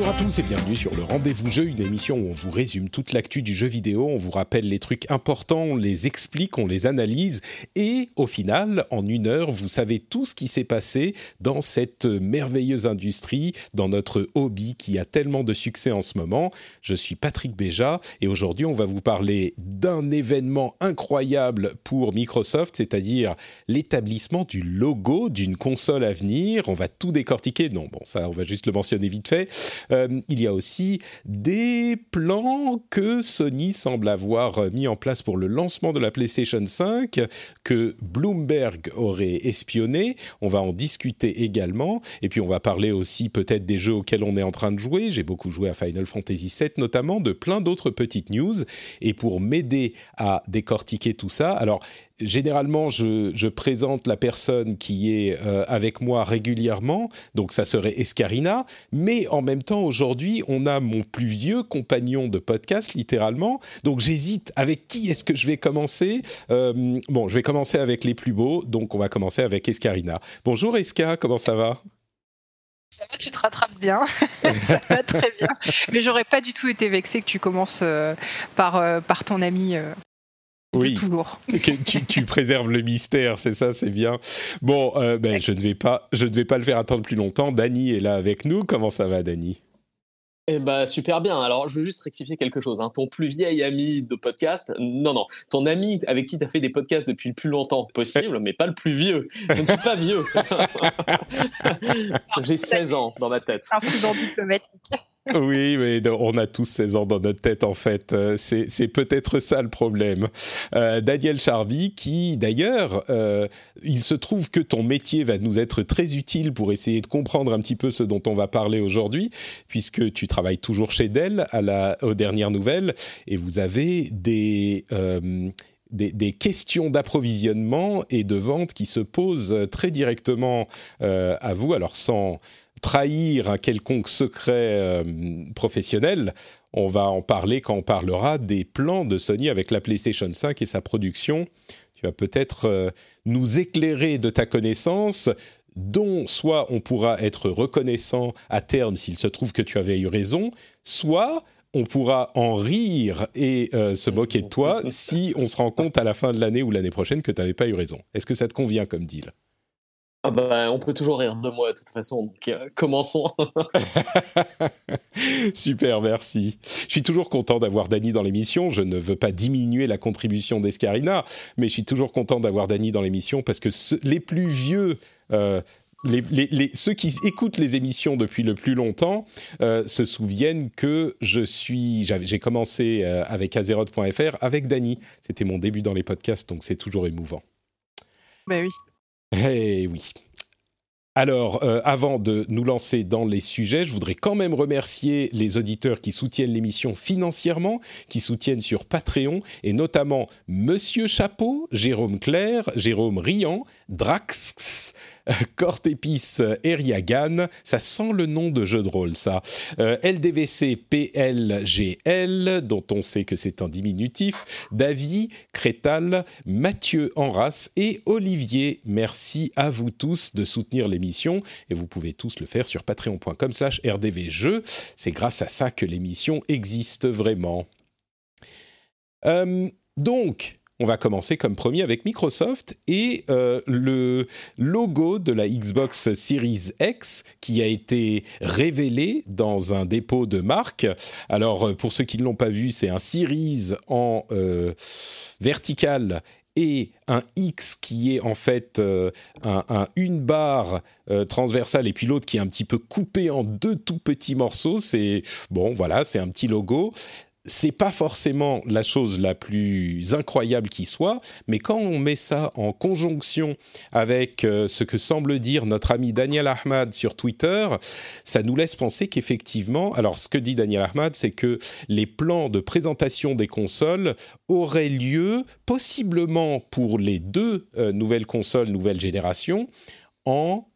Bonjour à tous et bienvenue sur le Rendez-vous Jeu, une émission où on vous résume toute l'actu du jeu vidéo, on vous rappelle les trucs importants, on les explique, on les analyse et au final, en une heure, vous savez tout ce qui s'est passé dans cette merveilleuse industrie, dans notre hobby qui a tellement de succès en ce moment. Je suis Patrick Béja et aujourd'hui, on va vous parler d'un événement incroyable pour Microsoft, c'est-à-dire l'établissement du logo d'une console à venir. On va tout décortiquer. Non, bon, ça, on va juste le mentionner vite fait. Euh, il y a aussi des plans que Sony semble avoir mis en place pour le lancement de la PlayStation 5 que Bloomberg aurait espionné. On va en discuter également. Et puis on va parler aussi peut-être des jeux auxquels on est en train de jouer. J'ai beaucoup joué à Final Fantasy VII notamment, de plein d'autres petites news. Et pour m'aider à décortiquer tout ça, alors généralement, je, je, présente la personne qui est euh, avec moi régulièrement, donc ça serait Escarina, mais en même temps, aujourd'hui, on a mon plus vieux compagnon de podcast, littéralement, donc j'hésite avec qui est-ce que je vais commencer. Euh, bon, je vais commencer avec les plus beaux, donc on va commencer avec Escarina. Bonjour Esca, comment ça va? Ça va, tu te rattrapes bien. ça va très bien. Mais j'aurais pas du tout été vexé que tu commences euh, par, euh, par ton ami euh, oui, toujours. tu, tu, préserves le mystère, c'est ça, c'est bien. Bon, euh, ben, je ne vais pas, je ne vais pas le faire attendre plus longtemps. Dany est là avec nous. Comment ça va, Dany? Eh ben, super bien. Alors, je veux juste rectifier quelque chose. Hein. Ton plus vieil ami de podcast, non, non. Ton ami avec qui tu as fait des podcasts depuis le plus longtemps possible, mais pas le plus vieux. Je ne suis pas vieux. J'ai 16 ans dans ma tête. Incident diplomatique. Oui, mais on a tous 16 ans dans notre tête en fait. Euh, c'est peut-être ça le problème. Euh, Daniel Charby, qui d'ailleurs, euh, il se trouve que ton métier va nous être très utile pour essayer de comprendre un petit peu ce dont on va parler aujourd'hui, puisque tu travailles toujours chez Dell à la, aux dernières nouvelles et vous avez des... Euh, questions d'approvisionnement et de vente qui se posent très directement à vous, alors sans trahir un quelconque secret euh, professionnel. On va en parler quand on parlera des plans de Sony avec la PlayStation 5 et sa production. Tu vas peut-être euh, nous éclairer de ta connaissance dont soit on pourra être reconnaissant à terme s'il se trouve que tu avais eu raison, soit on pourra en rire et euh, se moquer de toi si on se rend compte à la fin de l'année ou l'année prochaine que tu n'avais pas eu raison. Est-ce que ça te convient comme deal? Ah bah, on peut toujours rire de moi de toute façon, donc euh, commençons. Super, merci. Je suis toujours content d'avoir Dany dans l'émission. Je ne veux pas diminuer la contribution d'Escarina, mais je suis toujours content d'avoir Dany dans l'émission parce que les plus vieux... Euh, les, ceux qui écoutent les émissions depuis le plus longtemps euh, se souviennent que je suis, j'ai commencé avec Azeroth.fr avec Dany. C'était mon début dans les podcasts, donc c'est toujours émouvant. Ben oui. Eh oui. Alors, euh, avant de nous lancer dans les sujets, je voudrais quand même remercier les auditeurs qui soutiennent l'émission financièrement, qui soutiennent sur Patreon, et notamment Monsieur Chapeau, Jérôme Claire, Jérôme Riant, Drax, Cortépice Eriagan, ça sent le nom de jeu de rôle, ça. Euh, LDVC PLGL, dont on sait que c'est un diminutif. David, Crétal, Mathieu Enras et Olivier. Merci à vous tous de soutenir l'émission et vous pouvez tous le faire sur patreon.com slash rdvjeux. C'est grâce à ça que l'émission existe vraiment. Euh, donc, on va commencer comme premier avec Microsoft et euh, le logo de la Xbox Series X qui a été révélé dans un dépôt de marque. Alors euh, pour ceux qui ne l'ont pas vu, c'est un Series en euh, vertical et un X qui est en fait une barre transversale et puis l'autre qui est un petit peu coupé en deux tout petits morceaux. C'est bon, voilà, c'est un petit logo c'est pas forcément la chose la plus incroyable qui soit, mais quand on met ça en conjonction avec euh, ce que semble dire notre ami Daniel Ahmad sur Twitter, ça nous laisse penser qu'effectivement, alors ce que dit Daniel Ahmad, c'est que les plans de présentation des consoles auraient lieu possiblement pour les deux euh, nouvelles consoles nouvelle génération en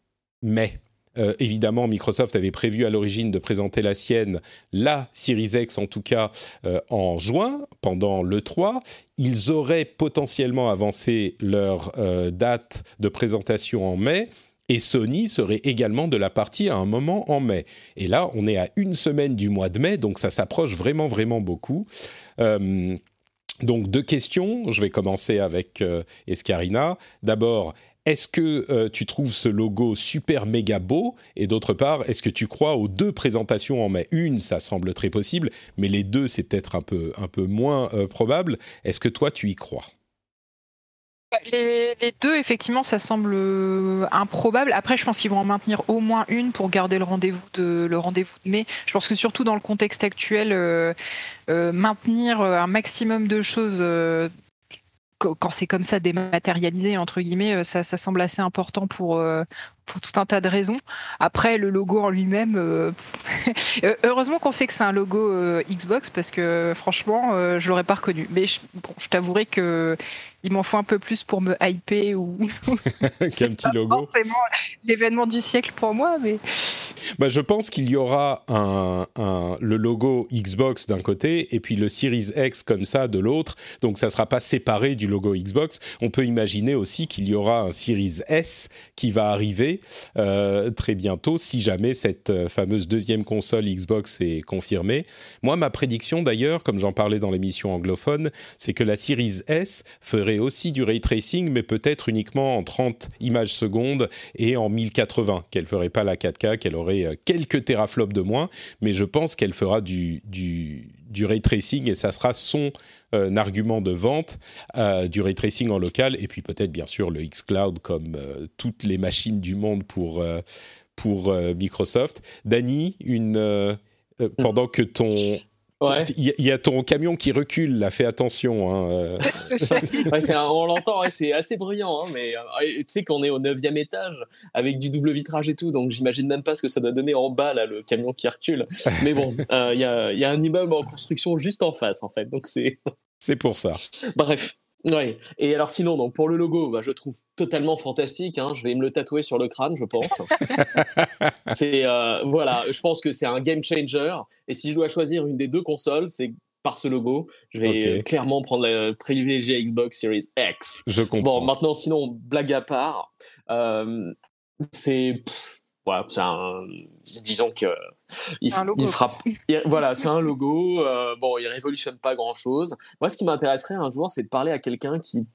mai. Euh, évidemment, Microsoft avait prévu à l'origine de présenter la sienne, la Series X en tout cas, euh, en juin, pendant le 3. Ils auraient potentiellement avancé leur euh, date de présentation en mai. Et Sony serait également de la partie à un moment en mai. Et là, on est à une semaine du mois de mai, donc ça s'approche vraiment, vraiment beaucoup. donc deux questions. Je vais commencer avec Escarina. D'abord, est-ce que euh, tu trouves ce logo super méga beau? Et d'autre part, est-ce que tu crois aux deux présentations en mai? Une, ça semble très possible, mais les deux, c'est peut-être un peu, moins euh, probable. Est-ce que toi, tu y crois? Bah, les, deux, effectivement, ça semble euh, improbable. Après, je pense qu'ils vont en maintenir au moins une pour garder le rendez-vous de le rendez-vous de mai. Je pense que surtout dans le contexte actuel, maintenir un maximum de choses quand c'est comme ça dématérialisé entre guillemets, euh, ça, semble assez important pour euh, pour tout un tas de raisons. Après, le logo en lui-même, euh, heureusement qu'on sait que c'est un logo Xbox parce que franchement, je l'aurais pas reconnu. Mais je, je t'avouerai que il m'en faut un peu plus pour me hyper ou qu'un petit logo. Forcément l'événement du siècle pour moi, mais. Bah, je pense qu'il y aura un, le logo Xbox d'un côté et puis le Series X comme ça de l'autre. Donc ça sera pas séparé du logo Xbox. On peut imaginer aussi qu'il y aura un Series S qui va arriver euh, très bientôt si jamais cette euh, fameuse deuxième console Xbox est confirmée. Moi, ma prédiction d'ailleurs, comme j'en parlais dans l'émission anglophone, c'est que la Series S ferait aussi du ray tracing, mais peut-être uniquement en 30 images secondes et en 1080, qu'elle ferait pas la 4K, qu'elle aurait euh, quelques teraflops de moins, mais je pense qu'elle fera du, du, du, ray tracing et ça sera son euh, argument de vente euh, du ray tracing en local et puis peut-être bien sûr le xCloud comme toutes les machines du monde pour, pour Microsoft. Dany, une... pendant que ton il y, a ton camion qui recule, là, fais attention. Hein, euh. on l'entend, c'est assez bruyant, hein, mais euh, tu sais qu'on est au 9 étage avec du double vitrage et tout, donc j'imagine même pas ce que ça doit donner en bas, là, le camion qui recule. Mais bon, euh, il y, a, y, a, un immeuble en construction juste en face, en fait, donc c'est. C'est pour ça. Bref. Oui. Et alors sinon, donc pour le logo, bah, je trouve totalement fantastique. Hein. Je vais me le tatouer sur le crâne, je pense. c'est euh, voilà, je pense que c'est un game changer. Et si je dois choisir une des deux consoles, c'est par ce logo. Je vais clairement prendre le privilégié Xbox Series X. Je comprends. Bon, maintenant, sinon, blague à part, euh, c'est voilà, c'est un, disons que il, il frappe. voilà, c'est un logo. Euh, bon, il révolutionne pas grand chose. Moi, ce qui m'intéresserait un jour, c'est de parler à quelqu'un qui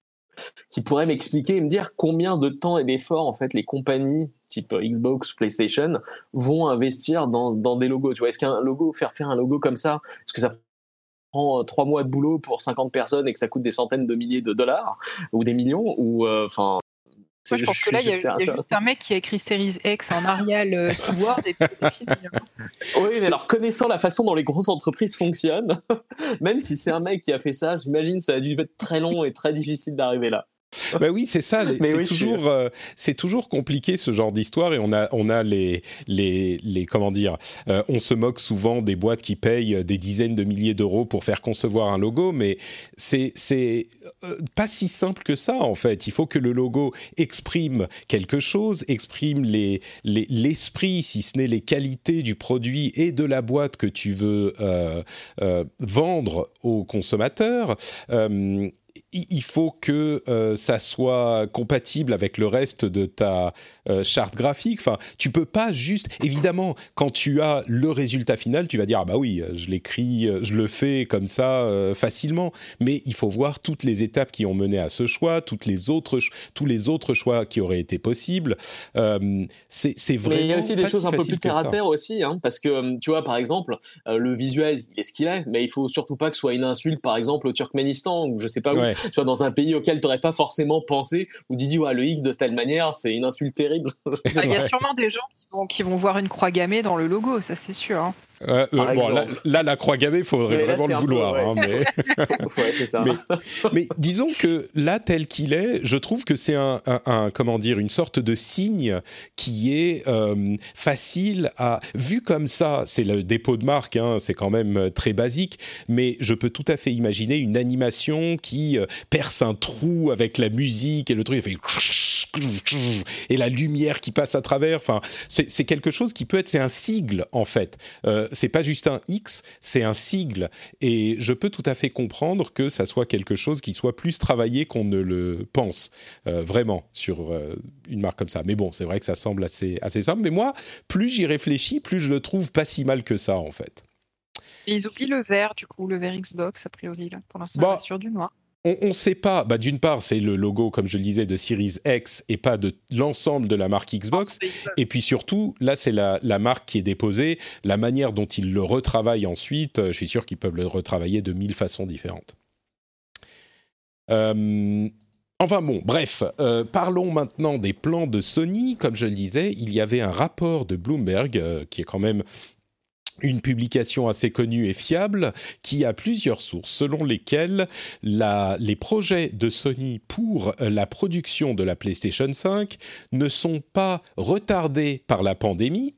qui pourrait m'expliquer et me dire combien de temps et d'efforts en fait les compagnies type Xbox, PlayStation vont investir dans, dans des logos. Tu vois, est-ce qu'un logo, faire faire un logo comme ça, est-ce que ça prend euh, trois mois de boulot pour 50 personnes et que ça coûte des centaines de milliers de dollars ou des millions ou euh, enfin moi, je pense que là, il y a, y a juste un mec qui a écrit Series X en Arial euh, et puis fini. Hein. Oui, mais alors, connaissant la façon dont les grosses entreprises fonctionnent, même si c'est un mec qui a fait ça, j'imagine ça a dû être très long et très difficile d'arriver là. Ben oui, c'est ça. C'est toujours, euh, c'est toujours compliqué ce genre d'histoire et on a, on a les, les, les comment dire, euh, on se moque souvent des boîtes qui payent des dizaines de milliers d'euros pour faire concevoir un logo, mais c'est, c'est euh, pas si simple que ça en fait. Il faut que le logo exprime quelque chose, exprime les, les l'esprit, si ce n'est les qualités du produit et de la boîte que tu veux vendre aux consommateurs il faut que euh, ça soit compatible avec le reste de ta euh, charte graphique. Enfin, tu peux pas juste. Évidemment, quand tu as le résultat final, tu vas dire ah bah oui, je l'écris, euh, je le fais comme ça facilement. Mais il faut voir toutes les étapes qui ont mené à ce choix, toutes les autres, tous les autres choix qui auraient été possibles. c'est vraiment. Mais il y a aussi des choses un peu plus terre à terre aussi, hein, parce que tu vois, par exemple, le visuel, il est ce qu'il est, mais il faut surtout pas que ce soit une insulte, par exemple, au Turkménistan ou je sais pas où tu vois, dans un pays auquel tu n'aurais pas forcément pensé, ou dit, ouais, le X de telle manière, c'est une insulte terrible. Il y a sûrement des gens qui vont, voir une croix gammée dans le logo, ça c'est sûr. Hein. Euh, bon, là, la croix gammée, il faudrait vraiment le vouloir. Hein, mais... ça. mais... disons que là, tel qu'il est, je trouve que c'est un, un, comment dire, une sorte de signe qui est euh, facile à. Vu comme ça, c'est le dépôt de marque, hein, c'est quand même euh, très basique, mais je peux tout à fait imaginer une animation qui perce un trou avec la musique et le truc fait et la lumière qui passe à travers. Enfin, c'est quelque chose qui peut être, c'est un sigle en fait. Euh, c'est pas juste un X, c'est un sigle. Et je peux tout à fait comprendre que ça soit quelque chose qui soit plus travaillé qu'on ne le pense euh, vraiment sur euh, une marque comme ça. Mais bon, c'est vrai que ça semble assez, assez simple. Mais moi, plus j'y réfléchis, plus je le trouve pas si mal que ça en fait. ils oublient le vert, du coup, le vert Xbox, a priori, là. Pour l'instant, bah, sur du noir on ne sait pas. Bah, D'une part, c'est le logo, comme je le disais, de Series X et pas de l'ensemble de la marque Xbox. Et puis surtout, là, c'est la, marque qui est déposée. La manière dont ils le retravaillent ensuite, euh, je suis sûr qu'ils peuvent le retravailler de mille façons différentes. Euh, enfin bon, bref, euh, parlons maintenant des plans de Sony. Comme je le disais, il y avait un rapport de Bloomberg, qui est quand même une publication assez connue et fiable qui a plusieurs sources selon lesquelles les projets de Sony pour la production de la PlayStation 5 ne sont pas retardés par la pandémie,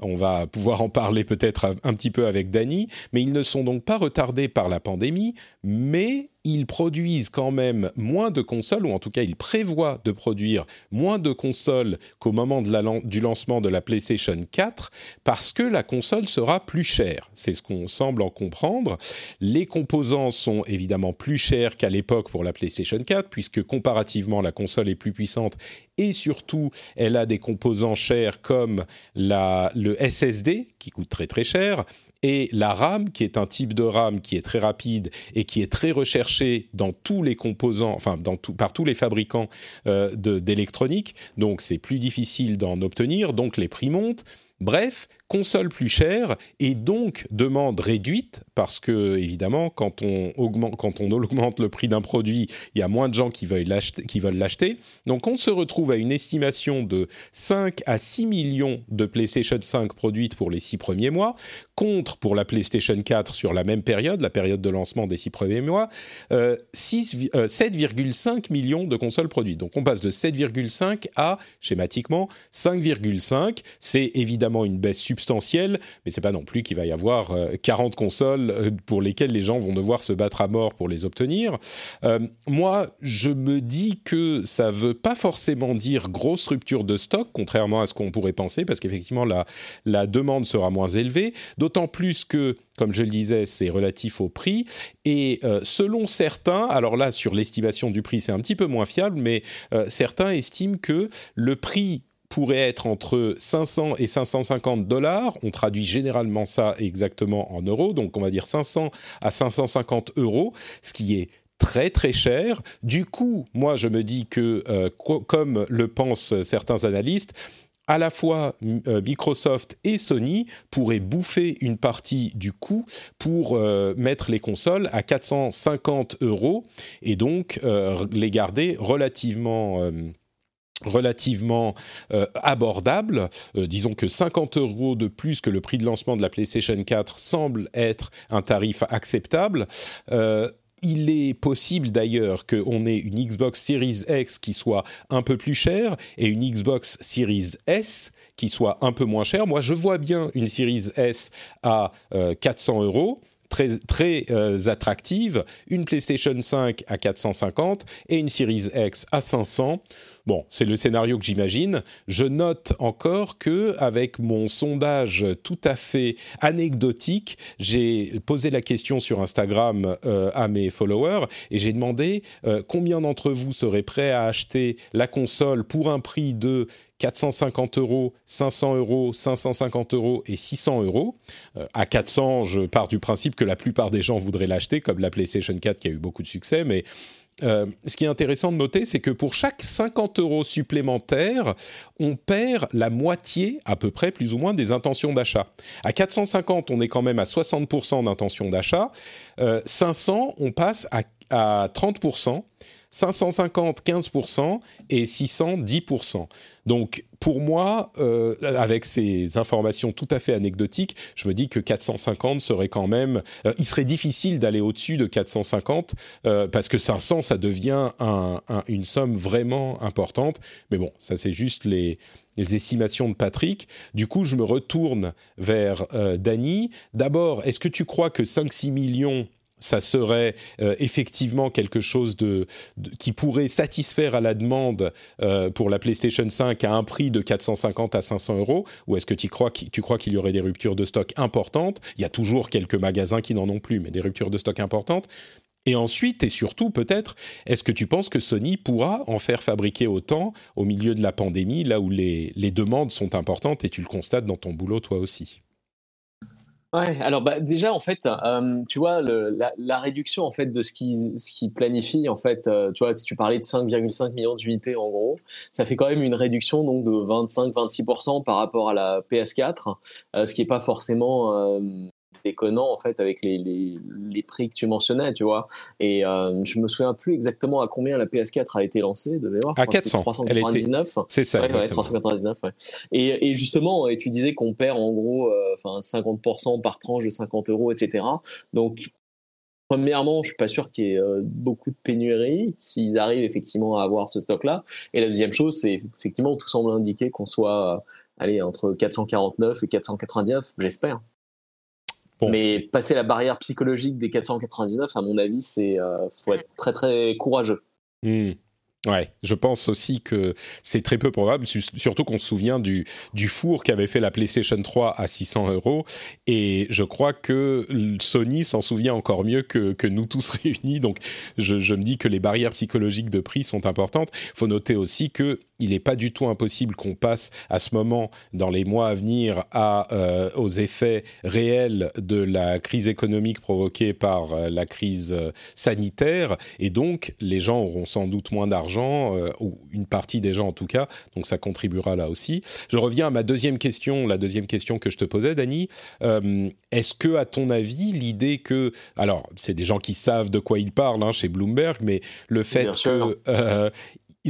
on va pouvoir en parler peut-être un petit peu avec Dany, mais ils ne sont donc pas retardés par la pandémie, mais ils produisent quand même moins de consoles, ou en tout cas ils prévoient de produire moins de consoles qu'au moment du lancement de la PlayStation 4, parce que la console sera plus chère. C'est ce qu'on semble en comprendre. Les composants sont évidemment plus chers qu'à l'époque pour la PlayStation 4, puisque comparativement la console est plus puissante et surtout elle a des composants chers comme le SSD qui coûte très très cher et la RAM, qui est un type de RAM qui est très rapide et qui est très recherché dans tous les composants, enfin dans par tous les fabricants euh, d'électronique. Donc c'est plus difficile d'en obtenir, donc les prix montent. Bref, console plus chère et donc demande réduite parce que évidemment quand on augmente, quand on augmente le prix d'un produit, il y a moins de gens qui veulent l'acheter. Donc on se retrouve à une estimation de 5 à 6 millions de PlayStation 5 produites pour les 6 premiers mois contre pour la PlayStation 4 sur la même période, la période de lancement des 6 premiers mois, 7,5 euh, millions de consoles produites. Donc on passe de 7,5 à schématiquement 5,5. C'est évidemment une baisse substantielle substantiel, mais c'est pas non plus qu'il va y avoir 40 euh, consoles euh, pour lesquelles les gens vont devoir se battre à mort pour les obtenir. Euh, moi, je me dis que ça veut pas forcément dire grosse rupture de stock, contrairement à ce qu'on pourrait penser, parce qu'effectivement la, la demande sera moins élevée, d'autant plus que comme je le disais, c'est relatif au prix. Et selon certains, alors là, sur l'estimation du prix, c'est un petit peu moins fiable, mais certains estiment que le prix pourrait être entre 500 et 550 dollars. On traduit généralement ça exactement en euros, donc on va dire 500 à 550 euros, ce qui est très très cher. Du coup, moi je me dis que, euh, comme le pensent certains analystes, à la fois euh, Microsoft et Sony pourraient bouffer une partie du coût pour euh, mettre les consoles à 450 euros et donc les garder relativement relativement euh, abordable. Euh, disons que 50 euros de plus que le prix de lancement de la PlayStation 4 semble être un tarif acceptable. Euh, il est possible d'ailleurs qu'on ait une Xbox Series X qui soit un peu plus chère et une Xbox Series S qui soit un peu moins chère. Moi, je vois bien une Series S à 400 euros très, très attractive, une PlayStation 5 à 450 et une Series X à 500. Bon, c'est le scénario que j'imagine. Je note encore que avec mon sondage tout à fait anecdotique, j'ai posé la question sur Instagram euh, à mes followers et j'ai demandé euh, combien d'entre vous seraient prêts à acheter la console pour un prix de 450 euros, 500 euros, 550 euros et 600 euros. Euh, à 400, je pars du principe que la plupart des gens voudraient l'acheter, comme la PlayStation 4 qui a eu beaucoup de succès, mais euh, ce qui est intéressant de noter, c'est que pour chaque 50 euros supplémentaires, on perd la moitié, à peu près, plus ou moins, des intentions d'achat. À 450, on est quand même à 60% d'intentions d'achat. 500, euh, on passe à 30%. 550 15% et 600 10%. Donc pour moi, euh, avec ces informations tout à fait anecdotiques, je me dis que 450 serait quand même... Euh, il serait difficile d'aller au-dessus de 450 euh, parce que 500, ça devient une somme vraiment importante. Mais bon, ça c'est juste les, les estimations de Patrick. Du coup, je me retourne vers Dany. D'abord, est-ce que tu crois que 5-6 millions ça serait euh, effectivement quelque chose qui pourrait satisfaire à la demande euh, pour la PlayStation 5 à un prix de 450 à 500 euros Ou est-ce que tu crois, tu crois qu'il y aurait des ruptures de stock importantes? Il y a toujours quelques magasins qui n'en ont plus, mais des ruptures de stock importantes. Et ensuite, et surtout peut-être, est-ce que tu penses que Sony pourra en faire fabriquer autant au milieu de la pandémie, là où les, les demandes sont importantes et tu le constates dans ton boulot toi aussi? Ouais, alors bah, déjà en fait, euh, tu vois la, réduction en fait de ce qui ce qui planifie en fait, euh, tu vois si tu parlais de 5,5 millions d'unités en gros, ça fait quand même une réduction donc de 25-26% par rapport à la PS4, euh, ce qui est pas forcément déconnant en fait avec les, les, les, prix que tu mentionnais, tu vois. Et euh, je me souviens plus exactement à combien la PS4 a été lancée, de mémoire. À 400. 399. C'est ça. Ouais, 399. Ouais. Et, et, justement, et tu disais qu'on perd en gros, euh, enfin 50% par tranche de 50 euros, etc. Donc Premièrement, je suis pas sûr qu'il y ait euh, beaucoup de pénurie s'ils arrivent effectivement à avoir ce stock-là. Et la deuxième chose, c'est effectivement tout semble indiquer qu'on soit, euh, allez, entre 449 et 499, j'espère. Mais passer la barrière psychologique des 499, à mon avis, c'est euh, faut être très très courageux. Hmm. Ouais, je pense aussi que c'est très peu probable, surtout qu'on se souvient du, du four qu'avait fait la PlayStation 3 à 600 euros. Et je crois que Sony s'en souvient encore mieux que, nous tous réunis. Donc je, me dis que les barrières psychologiques de prix sont importantes. Il faut noter aussi que il n'est pas du tout impossible qu'on passe à ce moment, dans les mois à venir, euh, aux effets réels de la crise économique provoquée par euh, la crise euh, sanitaire. Et donc, les gens auront sans doute moins d'argent, ou une partie des gens en tout cas. Donc, ça contribuera là aussi. Je reviens à ma deuxième question, la deuxième question que je te posais, Dani. Est-ce que, à ton avis, l'idée que... Alors, c'est des gens qui savent de quoi ils parlent hein, chez Bloomberg, mais le fait que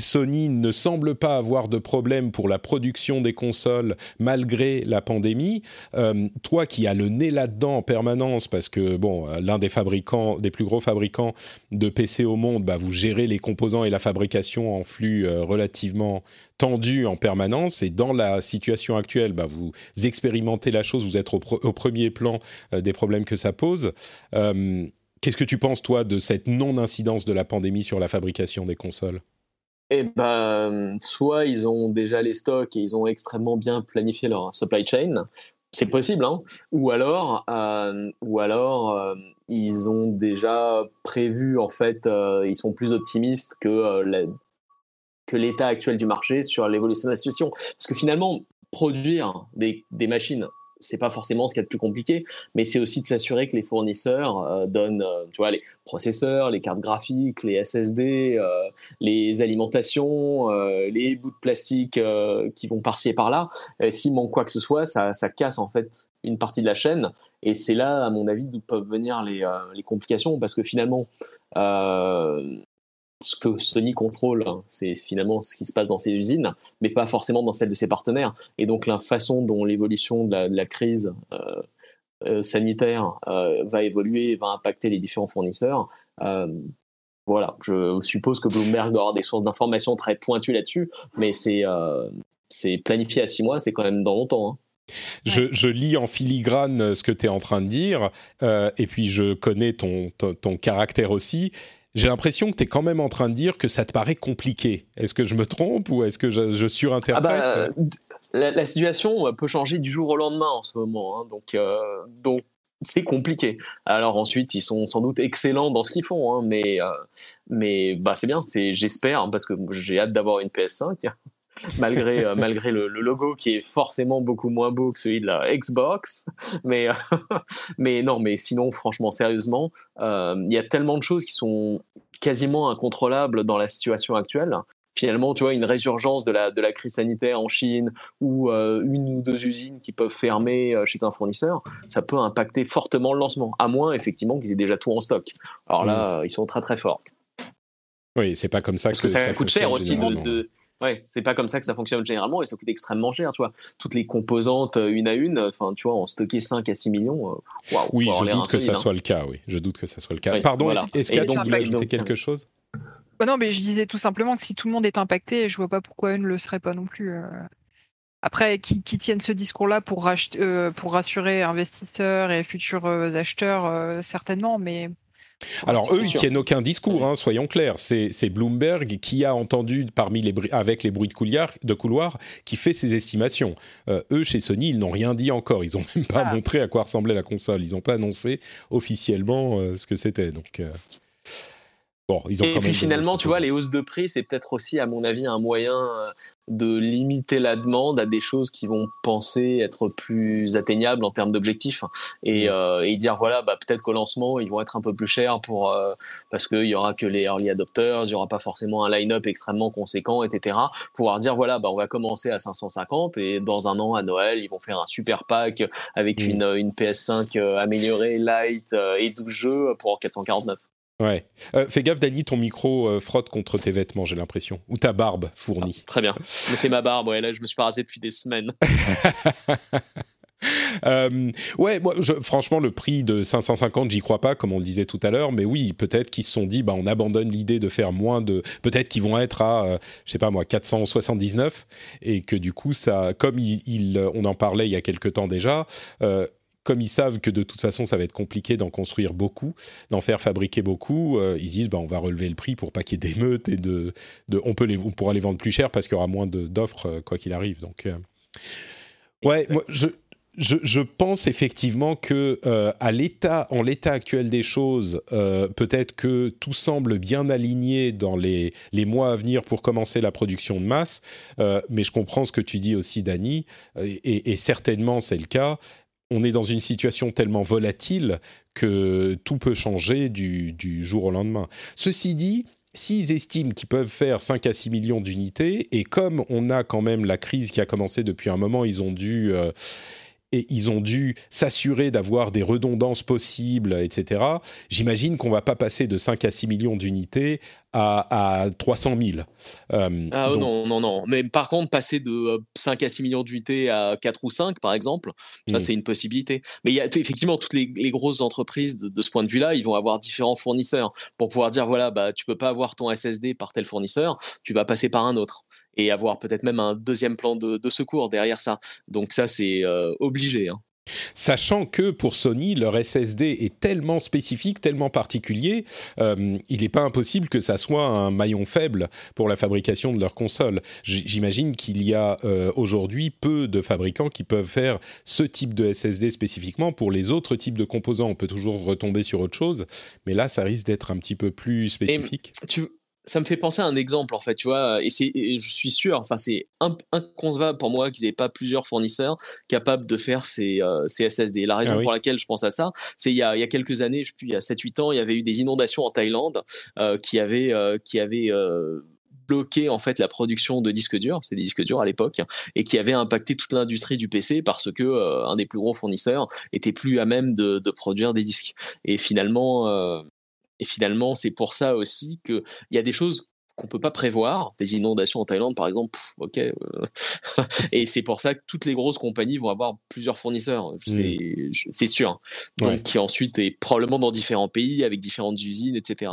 Sony ne semble pas avoir de problème pour la production des consoles malgré la pandémie. Euh, toi qui as le nez là-dedans en permanence, parce que bon, euh, l'un des fabricants, des plus gros fabricants de PC au monde, bah, vous gérez les composants et la fabrication en flux euh, relativement tendu en permanence. Et dans la situation actuelle, bah, vous expérimentez la chose, vous êtes au, au premier plan des problèmes que ça pose. Qu'est-ce que tu penses, toi, de cette non-incidence de la pandémie sur la fabrication des consoles? Eh ben, soit ils ont déjà les stocks et ils ont extrêmement bien planifié leur supply chain, c'est possible, hein. ou alors, euh, ou alors euh, ils ont déjà prévu, en fait, euh, ils sont plus optimistes que, que l'état actuel du marché sur l'évolution de la situation. Parce que finalement, produire des, des machines c'est pas forcément ce qui est le plus compliqué, mais c'est aussi de s'assurer que les fournisseurs euh, donnent, euh, tu vois, les processeurs, les cartes graphiques, les SSD, euh, les alimentations, les bouts de plastique qui vont par-ci et par-là. S'il manque quoi que ce soit, ça, casse en fait une partie de la chaîne, et c'est là, à mon avis, d'où peuvent venir les complications, parce que finalement, ce que Sony contrôle, hein, c'est finalement ce qui se passe dans ses usines, mais pas forcément dans celle de ses partenaires. Et donc la façon dont l'évolution de, la crise euh, euh, sanitaire euh, va évoluer, va impacter les différents fournisseurs. voilà, je suppose que Bloomberg doit avoir des sources d'informations très pointues là-dessus, mais c'est planifié à six mois, c'est quand même dans longtemps. Hein. Je, lis en filigrane ce que tu es en train de dire, et puis je connais ton, ton caractère aussi j'ai l'impression que tu es quand même en train de dire que ça te paraît compliqué. Est-ce que je me trompe ou est-ce que je, surinterprète ah bah, la, situation peut changer du jour au lendemain en ce moment. Hein, donc, euh, donc c'est compliqué. Alors ensuite, ils sont sans doute excellents dans ce qu'ils font, hein, mais, euh, mais bah, c'est bien, j'espère, hein, parce que j'ai hâte d'avoir une PS5 malgré, euh, malgré le, logo qui est forcément beaucoup moins beau que celui de la Xbox. Mais, mais non, mais sinon, franchement, sérieusement, euh, il y a tellement de choses qui sont quasiment incontrôlables dans la situation actuelle. Finalement, tu vois, une résurgence de la, de la crise sanitaire en Chine ou euh, une ou deux usines qui peuvent fermer chez un fournisseur, ça peut impacter fortement le lancement, à moins effectivement qu'ils aient déjà tout en stock. Alors là, mmh. ils sont très très forts. Oui, c'est pas comme ça Parce que, ça, coûte cher aussi de, Ouais, c'est pas comme ça que ça fonctionne généralement et ça coûte extrêmement cher, tu vois. Toutes les composantes euh, une à une, enfin, tu vois, en stocker 5 à 6 millions, euh, waouh. Oui, je doute que ça hein. soit le cas, oui. Je doute que ça soit le cas. Pardon, est-ce qu'il y a donc, vous voulez ajouter quelque chose? Bah Non, mais je disais tout simplement que si tout le monde est impacté, je vois pas pourquoi une ne le serait pas non plus. Euh. Après, qui, tiennent ce discours-là pour, pour rassurer investisseurs et futurs acheteurs, certainement, mais alors eux, ils tiennent aucun discours, hein, soyons clairs. C'est Bloomberg qui a entendu parmi les avec les bruits de couloir, de couloir qui fait ses estimations. Euh, eux, chez Sony, ils n'ont rien dit encore. Ils n'ont même pas ah. montré à quoi ressemblait la console. Ils n'ont pas annoncé officiellement euh, ce que c'était. Donc euh, Bon, ils ont et puis finalement, tu vois, les hausses de prix, c'est peut-être aussi, à mon avis, un moyen euh, de limiter la demande à des choses qui vont penser être plus atteignables en termes d'objectifs et, mm. euh, et, dire voilà, bah, peut-être qu'au lancement, ils vont être un peu plus chers pour euh, parce qu'il y aura que les early adopters, il y aura pas forcément un line-up extrêmement conséquent, etc. Pouvoir dire voilà, bah, on va commencer à 550 et dans un an à Noël, ils vont faire un super pack avec mm. une, une PS5 améliorée, light et 12 jeux pour 449. Ouais. Euh, fais gaffe, Dani, ton micro euh, frotte contre tes vêtements, j'ai l'impression. Ou ta barbe fournie. Ah, très bien. Mais c'est ma barbe, ouais, là, je me suis pas rasé depuis des semaines. Euh, ouais, moi, franchement, le prix de 550, j'y crois pas, comme on le disait tout à l'heure, mais oui, peut-être qu'ils se sont dit, bah, on abandonne l'idée de faire moins de. Peut-être qu'ils vont être à, je sais pas moi, 479, et que du coup, ça, comme il, on en parlait il y a quelque temps déjà, comme ils savent que de toute façon ça va être compliqué d'en construire beaucoup, d'en faire fabriquer beaucoup, euh, ils disent bah, on va relever le prix pour pas qu'il y ait d'émeutes et de, de, on peut les, on pourra les vendre plus cher parce qu'il y aura moins d'offres euh, quoi qu'il arrive. Donc euh, ouais, moi je, je, je, pense effectivement que à l'état, en l'état actuel des choses, peut-être que tout semble bien aligné dans les, les, mois à venir pour commencer la production de masse. mais je comprends ce que tu dis aussi, Dani, et, et certainement c'est le cas on est dans une situation tellement volatile que tout peut changer du, jour au lendemain. Ceci dit, s'ils estiment qu'ils peuvent faire 5 à 6 millions d'unités, et comme on a quand même la crise qui a commencé depuis un moment, ils ont dû... Euh, et ils ont dû s'assurer d'avoir des redondances possibles, etc. J'imagine qu'on va pas passer de 5 à 6 millions d'unités à, à, 300 000. Euh, ah non, non, non. Mais par contre, passer de 5 euh, à 6 millions d'unités à 4 ou 5, par exemple, ça, hmm. c'est une possibilité. Mais il y a effectivement toutes les, grosses entreprises de, ce point de vue-là, ils vont avoir différents fournisseurs pour pouvoir dire voilà, bah, tu peux pas avoir ton SSD par tel fournisseur, tu vas passer par un autre et avoir peut-être même un deuxième plan de, secours derrière ça. Donc ça, c'est euh, obligé. Hein. Sachant que pour Sony, leur SSD est tellement spécifique, tellement particulier, euh, il n'est pas impossible que ça soit un maillon faible pour la fabrication de leur console. J'imagine qu'il y a euh, aujourd'hui peu de fabricants qui peuvent faire ce type de SSD spécifiquement. Pour les autres types de composants, on peut toujours retomber sur autre chose, mais là, ça risque d'être un petit peu plus spécifique ça me fait penser à un exemple en fait, tu vois, et c'est, je suis sûr, enfin c'est inconcevable pour moi qu'ils n'aient pas plusieurs fournisseurs capables de faire ces, euh, ces SSD. La raison ah pour laquelle je pense à ça, c'est il y a, il y a quelques années, je plus, il y a 7-8 ans, il y avait eu des inondations en Thaïlande euh, qui avaient, euh, qui avaient bloqué en fait la production de disques durs, c'est des disques durs à l'époque, et qui avait impacté toute l'industrie du PC parce que un des plus gros fournisseurs était plus à même de, de produire des disques. Et finalement, et finalement, c'est pour ça aussi qu'il y a des choses qu'on peut pas prévoir, des inondations en Thaïlande par exemple, ok, euh, et c'est pour ça que toutes les grosses compagnies vont avoir plusieurs fournisseurs, mmh. c'est sûr. Donc qui ensuite est probablement dans différents pays avec différentes usines, etc.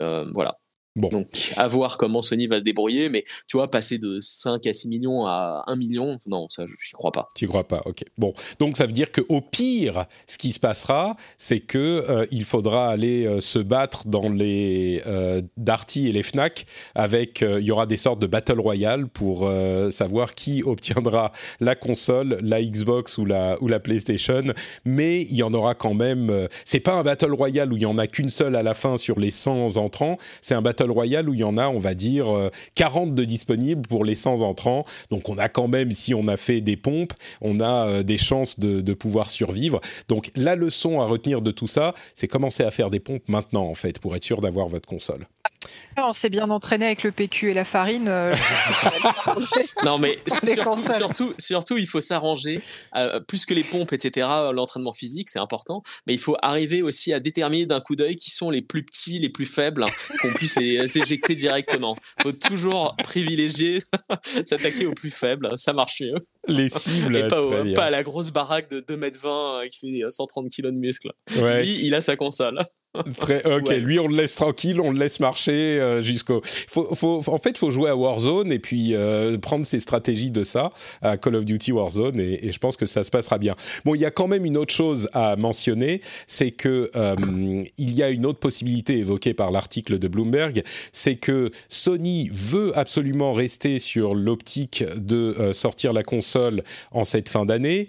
Euh, voilà. Bon. Donc, à voir comment Sony va se débrouiller, mais tu vois, passer de 5 à 6 millions à 1 million, non, ça, je n'y crois pas. Tu crois pas, ok. Bon, donc ça veut dire qu'au pire, ce qui se passera, c'est que euh, il faudra aller euh, se battre dans les euh, Darty et les Fnac avec, il y aura des sortes de battle royale pour savoir qui obtiendra la console, la Xbox ou la, ou la PlayStation, mais il y en aura quand même, c'est pas un battle royale où il y en a qu'une seule à la fin sur les 100 entrants, c'est un battle Royale où il y en a, on va dire, 40 euh, de disponibles pour les 100 entrants. Donc on a quand même, si on a fait des pompes, on a euh, des chances de, pouvoir survivre. Donc la leçon à retenir de tout ça, c'est commencer à faire des pompes maintenant, en fait, pour être sûr d'avoir votre console. On s'est bien entraîné avec le PQ et la farine. Euh, non, mais surtout, surtout, il faut s'arranger. Euh, plus que les pompes, etc., l'entraînement physique, c'est important. Mais il faut arriver aussi à déterminer d'un coup d'œil qui sont les plus petits, les plus faibles, qu'on puisse les éjecter directement. Il faut toujours privilégier, s'attaquer aux plus faibles. Ça marche mieux. Les cibles. Et pas, à la grosse baraque de 2m20 euh, qui fait 130 kg de muscles. Lui, il a sa console. Très, ok, lui on le laisse tranquille, on le laisse marcher euh, jusqu'au. Faut, faut, en fait, il faut jouer à Warzone et puis euh, prendre ses stratégies de ça à Call of Duty Warzone et, et, je pense que ça se passera bien. Bon, il y a quand même une autre chose à mentionner, c'est que euh, il y a une autre possibilité évoquée par l'article de Bloomberg, c'est que Sony veut absolument rester sur l'optique de sortir la console en cette fin d'année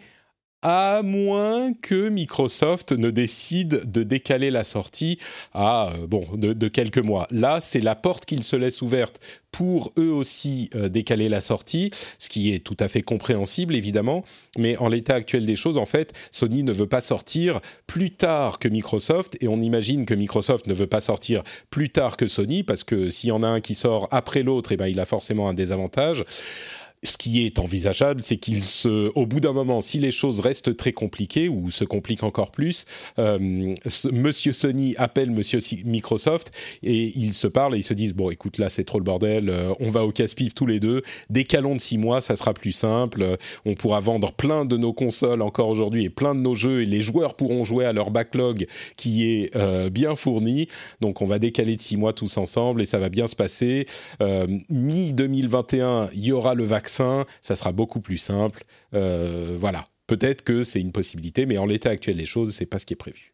à moins que Microsoft ne décide de décaler la sortie à euh, bon de, quelques mois. Là, c'est la porte qu'ils se laissent ouverte pour eux aussi euh, décaler la sortie, ce qui est tout à fait compréhensible évidemment. Mais en l'état actuel des choses, en fait, Sony ne veut pas sortir plus tard que Microsoft et on imagine que Microsoft ne veut pas sortir plus tard que Sony parce que s'il y en a un qui sort après l'autre, eh ben il a forcément un désavantage ce qui est envisageable, c'est qu'il se, au bout d'un moment, si les choses restent très compliquées ou se compliquent encore plus, euh, Monsieur Sony appelle Monsieur Microsoft et ils se parlent et ils se disent bon, écoute, là c'est trop le bordel, euh, on va au casse-pipe tous les deux, décalons de six mois, ça sera plus simple, euh, on pourra vendre plein de nos consoles encore aujourd'hui et plein de nos jeux et les joueurs pourront jouer à leur backlog qui est bien fourni, donc on va décaler de six mois tous ensemble et ça va bien se passer. Mi 2021, il y aura le vaccin ça sera beaucoup plus simple. Euh, voilà, peut-être que c'est une possibilité, mais en l'état actuel des choses, c'est pas ce qui est prévu.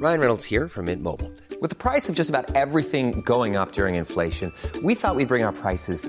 Ryan Reynolds here from Mint Mobile. With the price of just about everything going up during inflation, we thought we'd bring our prices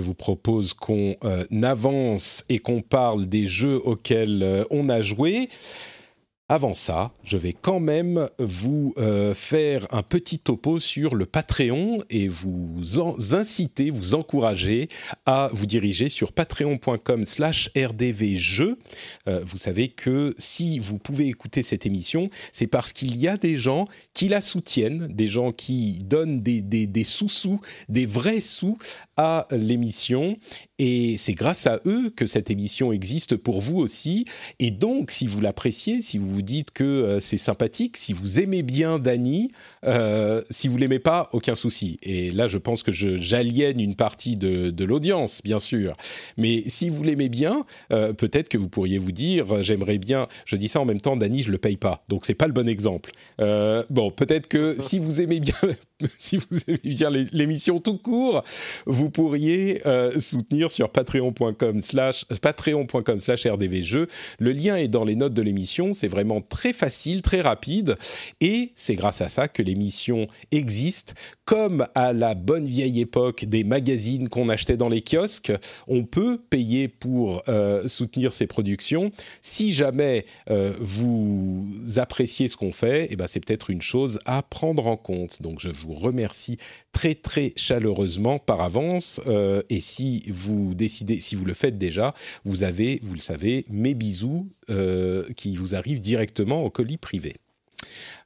Je vous propose qu'on euh, avance et qu'on parle des jeux auxquels euh, on a joué. Avant ça, je vais quand même vous euh, faire un petit topo sur le Patreon et vous inciter, vous encourager à vous diriger sur patreon.com slash rdvjeux. Euh, vous savez que si vous pouvez écouter cette émission, c'est parce qu'il y a des gens qui la soutiennent, des gens qui donnent des, sous-sous, des vrais sous à l'émission et c'est grâce à eux que cette émission existe pour vous aussi. Et donc, si vous l'appréciez, si vous vous dites que euh, c'est sympathique, si vous aimez bien Dany, euh, si vous l'aimez pas, aucun souci. Et là, je pense que j'aliène une partie de, l'audience, bien sûr. Mais si vous l'aimez bien, euh, peut-être que vous pourriez vous dire, euh, j'aimerais bien. Je dis ça en même temps, Dany, je le paye pas, donc c'est pas le bon exemple. Bon, peut-être que si vous aimez bien si vous aimez bien l'émission tout court, vous pourriez euh, soutenir sur patreon.com slash patreon.com slash rdvjeux. Le lien est dans les notes de l'émission. C'est vraiment très facile, très rapide. Et c'est grâce à ça que l'émission existe. Comme à la bonne vieille époque des magazines qu'on achetait dans les kiosques, on peut payer pour euh, soutenir ces productions. Si jamais euh, vous appréciez ce qu'on fait, eh ben c'est peut-être une chose à prendre en compte. Donc je vous remercie très très chaleureusement par avance. Euh, et si vous décidez, si vous le faites déjà, vous avez, vous le savez, mes bisous euh, qui vous arrivent directement au colis privé.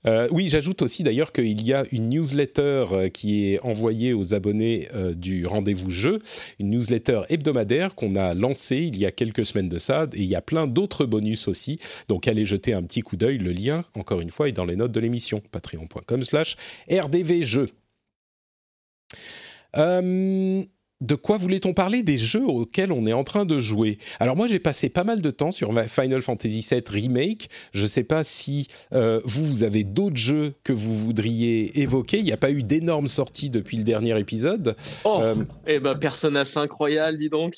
Euh, oui, j'ajoute aussi d'ailleurs qu'il y a une newsletter qui est envoyée aux abonnés du rendez-vous jeu, une newsletter hebdomadaire qu'on a lancée il y a quelques semaines de ça, et il y a plein d'autres bonus aussi. Donc allez jeter un petit coup d'œil. Le lien, encore une fois, est dans les notes de l'émission patreon.com/slash rdvjeux. De quoi voulait-on parler Des jeux auxquels on est en train de jouer? Alors moi j'ai passé pas mal de temps sur Final Fantasy VII Remake. Je ne sais pas si euh, vous, vous avez d'autres jeux que vous voudriez évoquer. Il n'y a pas eu d'énormes sorties depuis le dernier épisode. Oh, euh, eh ben Persona 5 Royal, dis donc.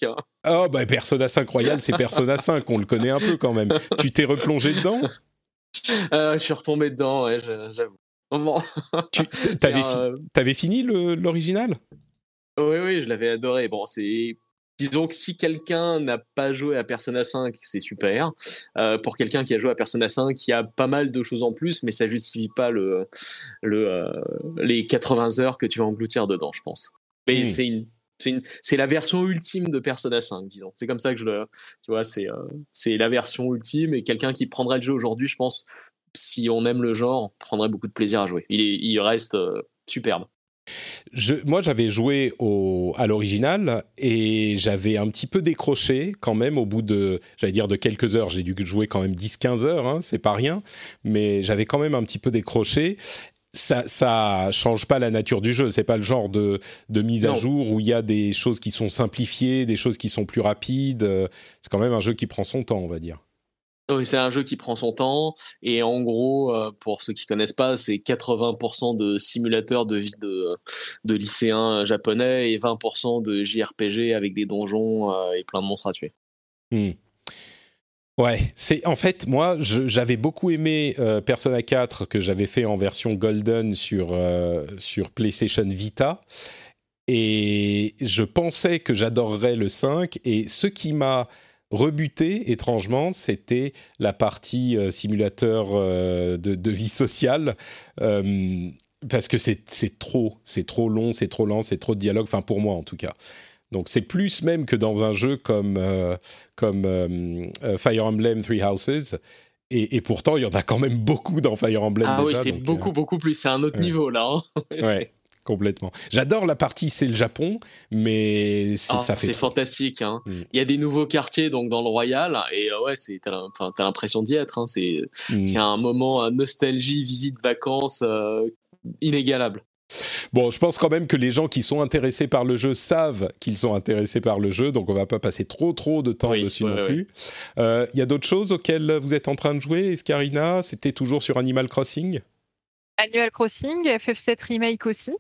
Oh bah Persona 5 Royal, c'est Persona 5, on le connaît un peu quand même. tu t'es replongé dedans? Euh, Je suis retombé dedans, ouais, j'avoue. tu avais, fini l'original? Oui, oui, je l'avais adoré. Bon, c'est disons que si quelqu'un n'a pas joué à Persona 5, c'est super. Euh, pour quelqu'un qui a joué à Persona 5, il y a pas mal de choses en plus, mais ça justifie pas le, le, euh, les 80 heures que tu vas engloutir dedans, je pense. Mais c'est c'est la version ultime de Persona 5, disons. C'est comme ça que je le, tu vois, c'est euh, c'est la version ultime et quelqu'un qui prendrait le jeu aujourd'hui, je pense, si on aime le genre, prendrait beaucoup de plaisir à jouer. Il, il reste superbe moi, j'avais joué au, à l'original et j'avais un petit peu décroché quand même au bout de, j'allais dire de quelques heures. J'ai dû jouer quand même 10-15 heures, hein, c'est pas rien, mais j'avais quand même un petit peu décroché. Ça, ça change pas la nature du jeu. C'est pas le genre de, de mise à jour où il y a des choses qui sont simplifiées, des choses qui sont plus rapides. C'est quand même un jeu qui prend son temps, on va dire. Oui, c'est un jeu qui prend son temps et en gros, pour ceux qui connaissent pas, c'est 80% de simulateurs de vie de, de lycéens japonais et 20% de JRPG avec des donjons et plein de monstres à tuer. Hmm. Ouais, c'est en fait moi j'avais beaucoup aimé euh, Persona 4 que j'avais fait en version Golden sur sur PlayStation Vita et je pensais que j'adorerais le 5 et ce qui m'a rebuté, étrangement, c'était la partie euh, simulateur euh, de, vie sociale. Euh, parce que c'est trop, c'est trop long, c'est trop lent, c'est trop de dialogue, enfin pour moi en tout cas. Donc c'est plus même que dans un jeu comme, comme Fire Emblem Three Houses. Et, pourtant, il y en a quand même beaucoup dans Fire Emblem. Ah oui, c'est beaucoup, beaucoup plus. C'est un autre niveau là. Hein. ouais complètement. J'adore la partie c'est le Japon, mais ah, ça fait. C'est fantastique. Hein. Mm. Il y a des nouveaux quartiers donc dans le Royal et euh, ouais, c'est t'as l'impression d'y être. Hein. C'est mm. un moment nostalgie, visite, vacances euh, inégalable. Bon, je pense quand même que les gens qui sont intéressés par le jeu savent qu'ils sont intéressés par le jeu, donc on va pas passer trop trop de temps dessus non plus. Euh, il y a d'autres choses auxquelles vous êtes en train de jouer, Escarina? C'était toujours sur Animal Crossing? Animal Crossing, FF7 Remake aussi.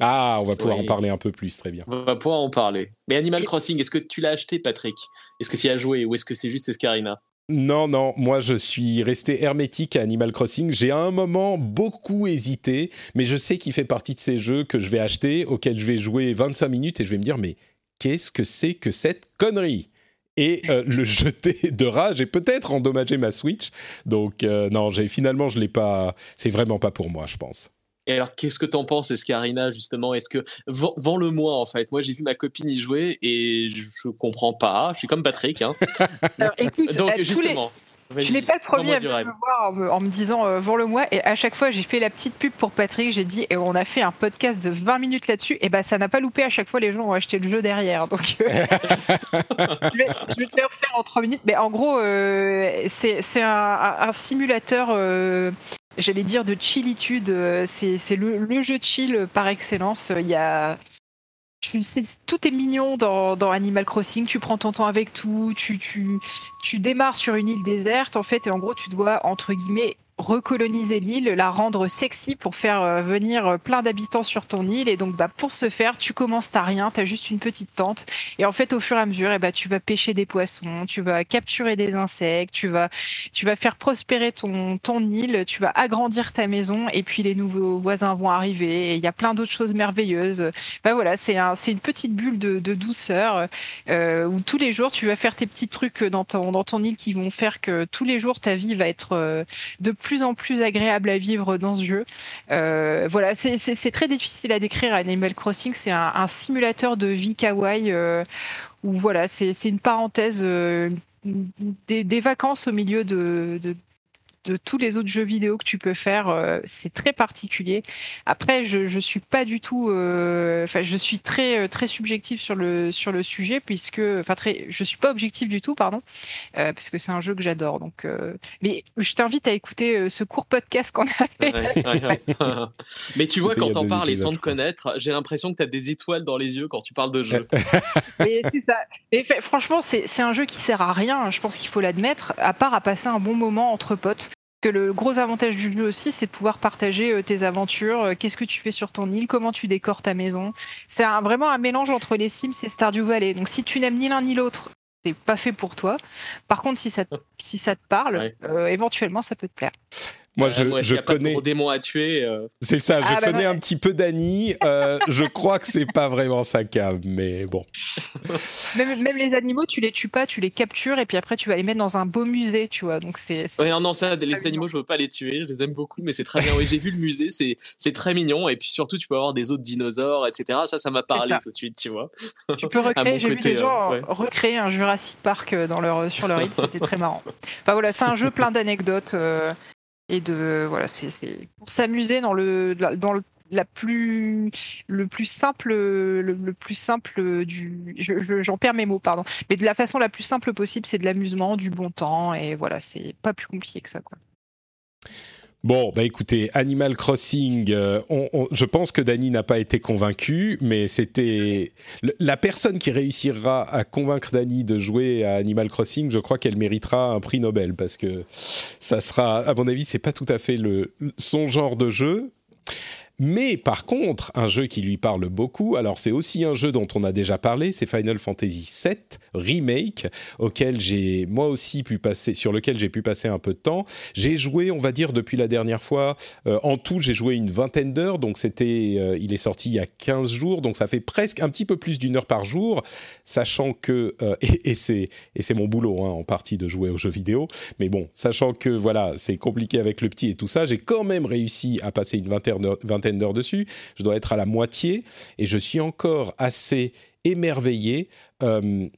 Ah, on va pouvoir en parler un peu plus, très bien. On va pouvoir en parler. Mais Animal Crossing, est-ce que tu l'as acheté, Patrick? Est-ce que tu y as joué ou est-ce que c'est juste Escarina? Non, non, moi je suis resté hermétique à Animal Crossing. J'ai à un moment beaucoup hésité, mais je sais qu'il fait partie de ces jeux que je vais acheter, auxquels je vais jouer 25 minutes et je vais me dire, mais qu'est-ce que c'est que cette connerie? Et euh, le jeter de rage et peut-être endommager ma Switch. Donc euh, non, finalement je l'ai pas. C'est vraiment pas pour moi, je pense. Et alors, qu'est-ce que t'en penses, Escarina, justement? Est-ce que vends-le-moi en fait Moi, j'ai vu ma copine y jouer et je comprends pas. Je suis comme Patrick. Hein. alors, écoute, Donc, justement. Je n'ai pas le premier à me voir en me, disant euh, le moi et à chaque fois j'ai fait la petite pub pour Patrick, j'ai dit et on a fait un podcast de 20 minutes là-dessus et ben ça n'a pas loupé à chaque fois les gens ont acheté le jeu derrière donc euh, je, vais, te le refaire en 3 minutes mais en gros euh, c'est un, simulateur euh, j'allais dire de chillitude. Euh, c'est le, le, jeu de chill par excellence. Il y a, tout est mignon dans, dans, Animal Crossing. Tu prends ton temps avec tout. Tu, tu, tu démarres sur une île déserte en fait, et en gros, tu dois entre guillemets recoloniser l'île, la rendre sexy pour faire euh, venir euh, plein d'habitants sur ton île. Et donc, bah, pour ce faire, tu commences, t'as rien, t'as juste une petite tente. Et en fait, au fur et à mesure, et eh bah, tu vas pêcher des poissons, tu vas capturer des insectes, tu vas, tu vas faire prospérer ton, ton île, tu vas agrandir ta maison. Et puis, les nouveaux voisins vont arriver. Et il y a plein d'autres choses merveilleuses. Bah voilà, c'est un, une petite bulle de, de douceur euh, où tous les jours, tu vas faire tes petits trucs dans ton, dans ton île qui vont faire que tous les jours, ta vie va être de plus en plus agréable à vivre dans ce jeu. Euh, voilà, c'est très difficile à décrire. Animal Crossing, c'est un, simulateur de vie kawaii euh, où voilà, c'est une parenthèse euh, des, vacances au milieu de tous les autres jeux vidéo que tu peux faire. Euh, c'est très particulier. Après, je, je suis pas du tout, euh, enfin, je suis très euh, très subjectif sur le sur le sujet puisque, enfin, très, je suis pas objectif du tout, pardon, parce que c'est un jeu que j'adore. Donc, mais je t'invite à écouter ce court podcast qu'on a fait. mais tu vois, quand on parle et sans te connaître, j'ai l'impression que tu as des étoiles dans les yeux quand tu parles de jeu. c'est ça. Et franchement, c'est un jeu qui sert à rien. Je pense qu'il faut l'admettre, à part à passer un bon moment entre potes que le gros avantage du jeu aussi, c'est de pouvoir partager euh, tes aventures, euh, qu'est-ce que tu fais sur ton île, comment tu décores ta maison. C'est vraiment un mélange entre les Sims et Stardew Valley. Donc si tu n'aimes ni l'un ni l'autre, c'est pas fait pour toi. Par contre, si ça, si ça te parle, euh, éventuellement, ça peut te plaire. Moi, je, je connais. démons à tuer. Euh. C'est ça, je ah, bah connais un petit peu Dany. Euh, je crois que c'est pas vraiment sa cave, mais bon. Même, même, les animaux, tu les tues pas, tu les captures et puis après tu vas les mettre dans un beau musée, tu vois. Donc c'est. Ouais, non, ça, les animaux, je veux pas les tuer. Je les aime beaucoup, mais c'est très bien. Oui, j'ai vu le musée, c'est c'est très mignon et puis surtout tu peux avoir des autres dinosaures, etc. Ça, ça m'a parlé tout de suite, tu vois. Tu peux recréer. J'ai vu des gens euh, recréer un Jurassic Park dans leur sur leur île, c'était très marrant. Enfin voilà, c'est un jeu plein d'anecdotes et de voilà c'est pour s'amuser dans le dans la plus le plus simple le, plus simple du j'en perds mes mots pardon. Mais de la façon la plus simple possible c'est de l'amusement du bon temps et voilà c'est pas plus compliqué que ça quoi Bon, bah écoutez, Animal Crossing, euh, je pense que Dany n'a pas été convaincu, mais c'était la personne qui réussira à convaincre Dany de jouer à Animal Crossing. Je crois qu'elle méritera un prix Nobel parce que ça sera, à mon avis, c'est pas tout à fait le son genre de jeu. Mais par contre, un jeu qui lui parle beaucoup, alors c'est aussi un jeu dont on a déjà parlé, c'est Final Fantasy VII Remake, auquel j'ai moi aussi pu passer, sur lequel j'ai pu passer un peu de temps. J'ai joué, on va dire, depuis la dernière fois, euh, en tout j'ai joué une vingtaine d'heures, donc c'était, euh, il est sorti il y a 15 jours, donc ça fait presque un petit peu plus d'une heure par jour, sachant que, euh, et, c'est, mon boulot hein, en partie de jouer aux jeux vidéo, mais bon, sachant que voilà, c'est compliqué avec le petit et tout ça, j'ai quand même réussi à passer une vingtaine d'heures d'heures dessus. Je dois être à la moitié et je suis encore assez émerveillé. Euh,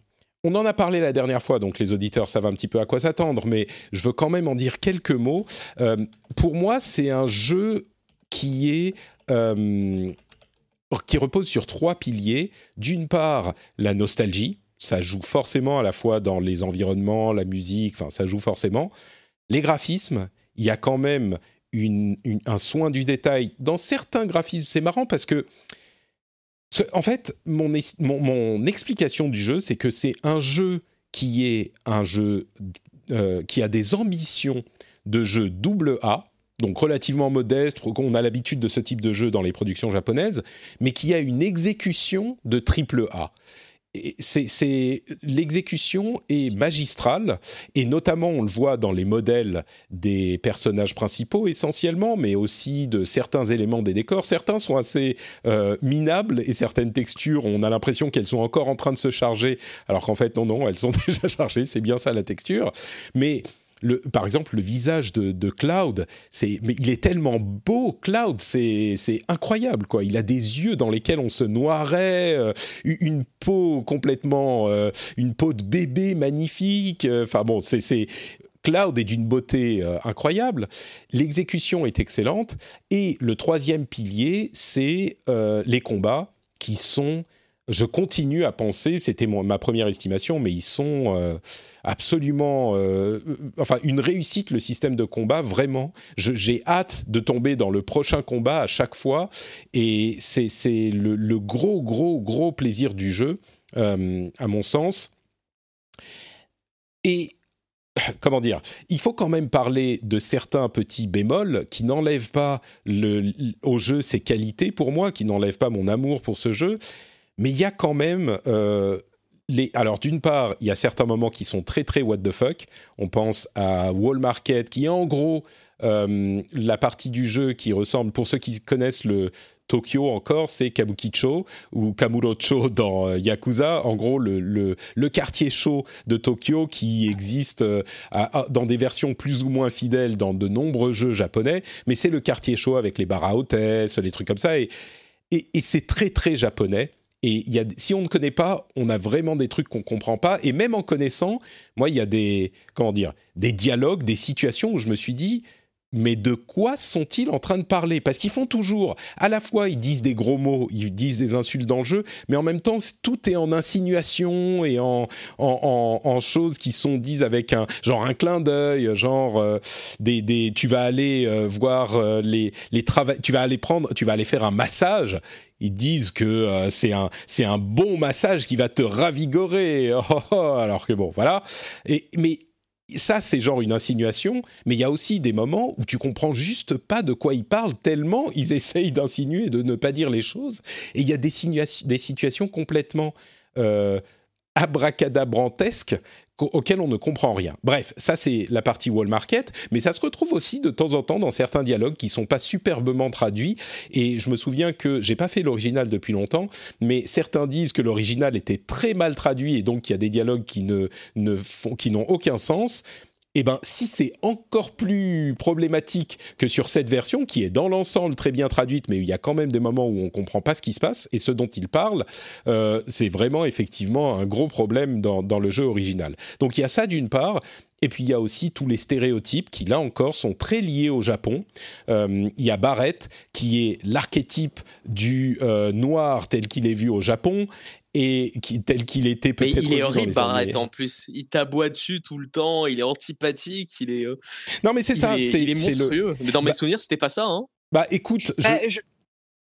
on en a parlé la dernière fois, donc les auditeurs savent un petit peu à quoi s'attendre, mais je veux quand même en dire quelques mots. Euh, pour moi, c'est un jeu qui est euh, qui repose sur trois piliers. D'une part, la nostalgie. Ça joue forcément à la fois dans les environnements, la musique, enfin ça joue forcément. Les graphismes, il y a quand même un soin du détail dans certains graphismes. C'est marrant parce que, en fait, mon, mon, explication du jeu, c'est que c'est un jeu qui est un jeu euh, qui a des ambitions de jeu double A, donc relativement modeste, on a l'habitude de ce type de jeu dans les productions japonaises, mais qui a une exécution de triple A c'est l'exécution est magistrale et notamment on le voit dans les modèles des personnages principaux essentiellement, mais aussi de certains éléments des décors. Certains sont assez euh, minables et certaines textures, on a l'impression qu'elles sont encore en train de se charger, alors qu'en fait non non, elles sont déjà chargées. C'est bien ça la texture, mais par exemple, le visage de, Cloud, c'est, mais il est tellement beau, Cloud, c'est, incroyable, quoi. Il a des yeux dans lesquels on se noirait, euh, une peau complètement, euh, une peau de bébé magnifique. Euh, enfin bon, c'est, Cloud est d'une beauté incroyable. L'exécution est excellente. Et le troisième pilier, c'est les combats qui sont je continue à penser, c'était ma première estimation, mais ils sont euh, absolument, euh, enfin une réussite le système de combat vraiment. J'ai hâte de tomber dans le prochain combat à chaque fois, et c'est le, gros gros gros plaisir du jeu, euh, à mon sens. Et comment dire, il faut quand même parler de certains petits bémols qui n'enlèvent pas le, au jeu ses qualités pour moi, qui n'enlèvent pas mon amour pour ce jeu mais il y a quand même euh, les, alors d'une part, il y a certains moments qui sont très très what the fuck. On pense à Wall Market, qui est en gros euh, la partie du jeu qui ressemble, pour ceux qui connaissent le Tokyo encore, c'est Kabukicho ou Kamurocho dans euh, Yakuza. En gros, le, le, le, quartier chaud de Tokyo qui existe dans des versions plus ou moins fidèles dans de nombreux jeux japonais. Mais c'est le quartier chaud avec les bars à hôtesse, les trucs comme ça. Et, et, et c'est très très japonais et y a, si on ne connaît pas, on a vraiment des trucs qu'on comprend pas. Et même en connaissant, moi, il y a des, comment dire, des dialogues, des situations où je me suis dit, mais de quoi sont-ils en train de parler? Parce qu'ils font toujours, à la fois ils disent des gros mots, ils disent des insultes dans le jeu, mais en même temps tout est en insinuation et en, choses qui sont dites avec un genre un clin d'œil, genre euh, des, tu vas aller euh, voir euh, les les tu vas aller prendre, tu vas aller faire un massage. Ils disent que c'est un c'est un bon massage qui va te ravigorer. Oh, oh, oh. alors que bon, voilà. Mais ça, c'est genre une insinuation, mais il y a aussi des moments où tu comprends juste pas de quoi ils parlent, tellement ils essayent d'insinuer, de ne pas dire les choses. Et il y a des, situations complètement euh, abracadabrantesques auquel on ne comprend rien. Bref, ça c'est la partie wall market, mais ça se retrouve aussi de temps en temps dans certains dialogues qui sont pas superbement traduits. Et je me souviens que j'ai pas fait l'original depuis longtemps, mais certains disent que l'original était très mal traduit et donc il y a des dialogues qui ne, ne font, qui n'ont aucun sens eh ben, si c'est encore plus problématique que sur cette version, qui est dans l'ensemble très bien traduite, mais il y a quand même des moments où on comprend pas ce qui se passe et ce dont il parle, euh, c'est vraiment effectivement un gros problème dans, dans le jeu original. Donc il y a ça d'une part. Et puis il y a aussi tous les stéréotypes qui, là encore, sont très liés au Japon. Euh, il y a Barrett, qui est l'archétype du euh, noir tel qu'il est vu au Japon, et qui, tel qu'il était peut-être. Il est horrible, Barrett, en plus. Il t'aboie dessus tout le temps, il est antipathique, il est. Euh, non, mais c'est ça, c'est. Il est monstrueux. Mais dans mes bah souvenirs, c'était pas ça, hein. Bah écoute, bah,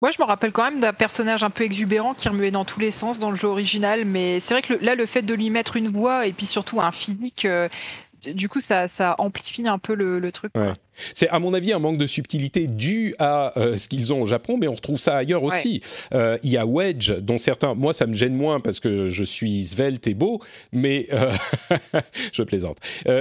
Moi, je me rappelle quand même d'un personnage un peu exubérant qui remuait dans tous les sens dans le jeu original, mais c'est vrai que là, le fait de lui mettre une voix et puis surtout un physique, euh, du coup, ça, amplifie un peu le, truc. C'est à mon avis un manque de subtilité dû à euh, ce qu'ils ont au Japon, mais on retrouve ça ailleurs aussi. Euh, il y a Wedge, dont certains, moi ça me gêne moins parce que je suis svelte et beau, mais euh, je plaisante.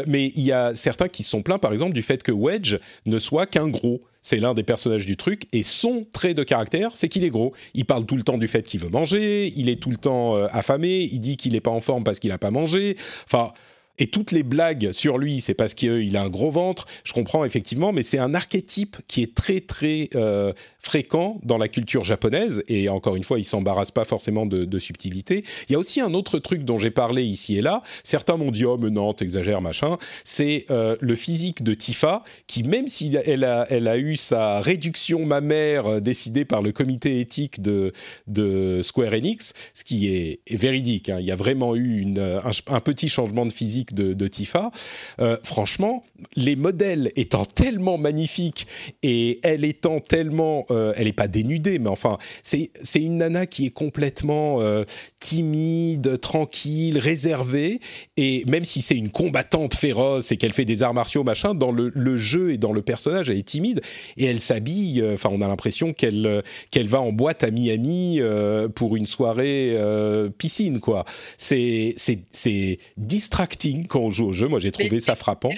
mais il y a certains qui sont plaints, par exemple, du fait que Wedge ne soit qu'un gros. C'est l'un des personnages du truc et son trait de caractère, c'est qu'il est gros. Il parle tout le temps du fait qu'il veut manger, il est tout le temps affamé, il dit qu'il n'est pas en forme parce qu'il n'a pas mangé. Enfin et toutes les blagues sur lui, c'est parce qu'il a un gros ventre. Je comprends effectivement, mais c'est un archétype qui est très très euh, fréquent dans la culture japonaise. Et encore une fois, il s'embarrasse pas forcément de, subtilité. Il y a aussi un autre truc dont j'ai parlé ici et là. Certains m'ont dit oh mais non, t'exagères machin. C'est euh, le physique de Tifa qui, même si elle a, eu sa réduction mammaire euh, décidée par le comité éthique de, de Square Enix, ce qui est, véridique. Hein. Il y a vraiment eu un petit changement de physique de, Tifa. Euh, franchement, les modèles étant tellement magnifiques et elle étant tellement, euh, elle n'est pas dénudée, mais enfin, c'est une nana qui est complètement euh, timide, tranquille, réservée. Et même si c'est une combattante féroce et qu'elle fait des arts martiaux, machin, dans le, jeu et dans le personnage, elle est timide et elle s'habille. Enfin, on a l'impression qu'elle va en boîte à Miami pour une soirée piscine, quoi. C'est distracting quand on joue au jeu. Moi, j'ai trouvé ça frappant.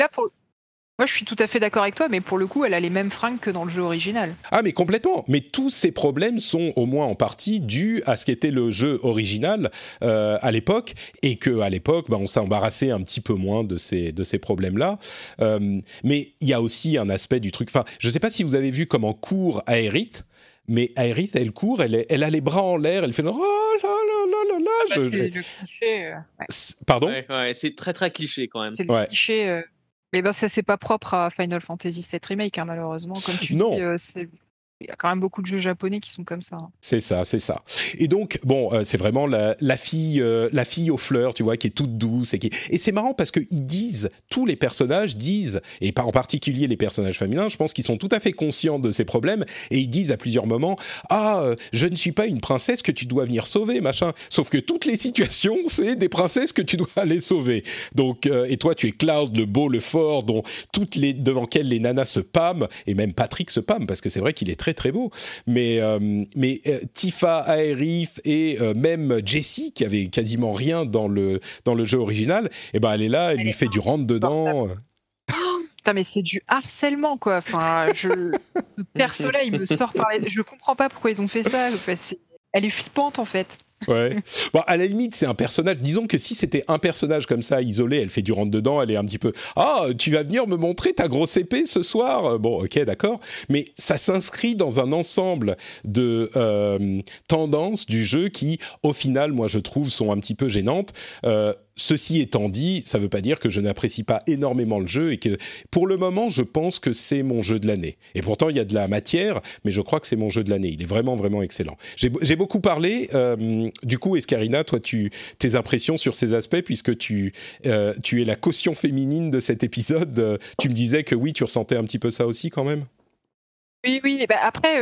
Moi, je suis tout à fait d'accord avec toi, mais pour le coup, elle a les mêmes fringues que dans le jeu original. Ah, mais complètement. Mais tous ces problèmes sont au moins en partie dus à ce qu'était le jeu original euh, à l'époque, et que à l'époque, bah, on s'est embarrassé un petit peu moins de ces de ces problèmes-là. Euh, mais il y a aussi un aspect du truc. Enfin, je ne sais pas si vous avez vu comment court Aerith mais Aerith, elle court, elle, elle a les bras en l'air, elle fait oh là là. Bah, c'est le cliché. Euh, pardon? Ouais, C'est très très cliché quand même. C'est le cliché. Euh, mais ben, ça, c'est pas propre à Final Fantasy VII Remake, hein, malheureusement. Comme tu non. dis, euh, c'est il y a quand même beaucoup de jeux japonais qui sont comme ça. Hein. C'est ça, c'est ça. Et donc, bon, euh, c'est vraiment la, fille, euh, la fille aux fleurs, tu vois, qui est toute douce et qui. Et c'est marrant parce qu'ils disent, tous les personnages disent, et en particulier les personnages féminins, je pense qu'ils sont tout à fait conscients de ces problèmes et ils disent à plusieurs moments, ah, euh, je ne suis pas une princesse que tu dois venir sauver, machin. Sauf que toutes les situations, c'est des princesses que tu dois aller sauver. Donc, et toi, tu es Cloud, le beau, le fort, dont toutes les devant lesquelles les nanas se pâment et même Patrick se pâme parce que c'est vrai qu'il est très très beau. Mais, euh, mais euh, Tifa, Aerith et euh, même Jessie, qui avait quasiment rien dans le, dans le jeu original, et eh ben elle est là, elle, lui fait du rentre dedans. Putain, mais c'est du harcèlement, quoi. Enfin, je... perso là, il me sort par les... Je comprends pas pourquoi ils ont fait ça. Elle est flippante, en fait. Ouais. Bon, à la limite, c'est un personnage. Disons que si c'était un personnage comme ça, isolé, elle fait du rentre dedans, elle est un petit peu. Ah, tu vas venir me montrer ta grosse épée ce soir? Bon, ok, d'accord. Mais ça s'inscrit dans un ensemble de euh, tendances du jeu qui, au final, moi, je trouve, sont un petit peu gênantes. Euh, Ceci étant dit, ça ne veut pas dire que je n'apprécie pas énormément le jeu et que pour le moment, je pense que c'est mon jeu de l'année. Et pourtant, il y a de la matière, mais je crois que c'est mon jeu de l'année. Il est vraiment, vraiment excellent. J'ai beaucoup parlé. Euh, du coup, Escarina, toi, tu, tes impressions sur ces aspects, puisque tu, euh, tu es la caution féminine de cet épisode, euh, tu me disais que oui, tu ressentais un petit peu ça aussi quand même? Oui, oui. Bah après,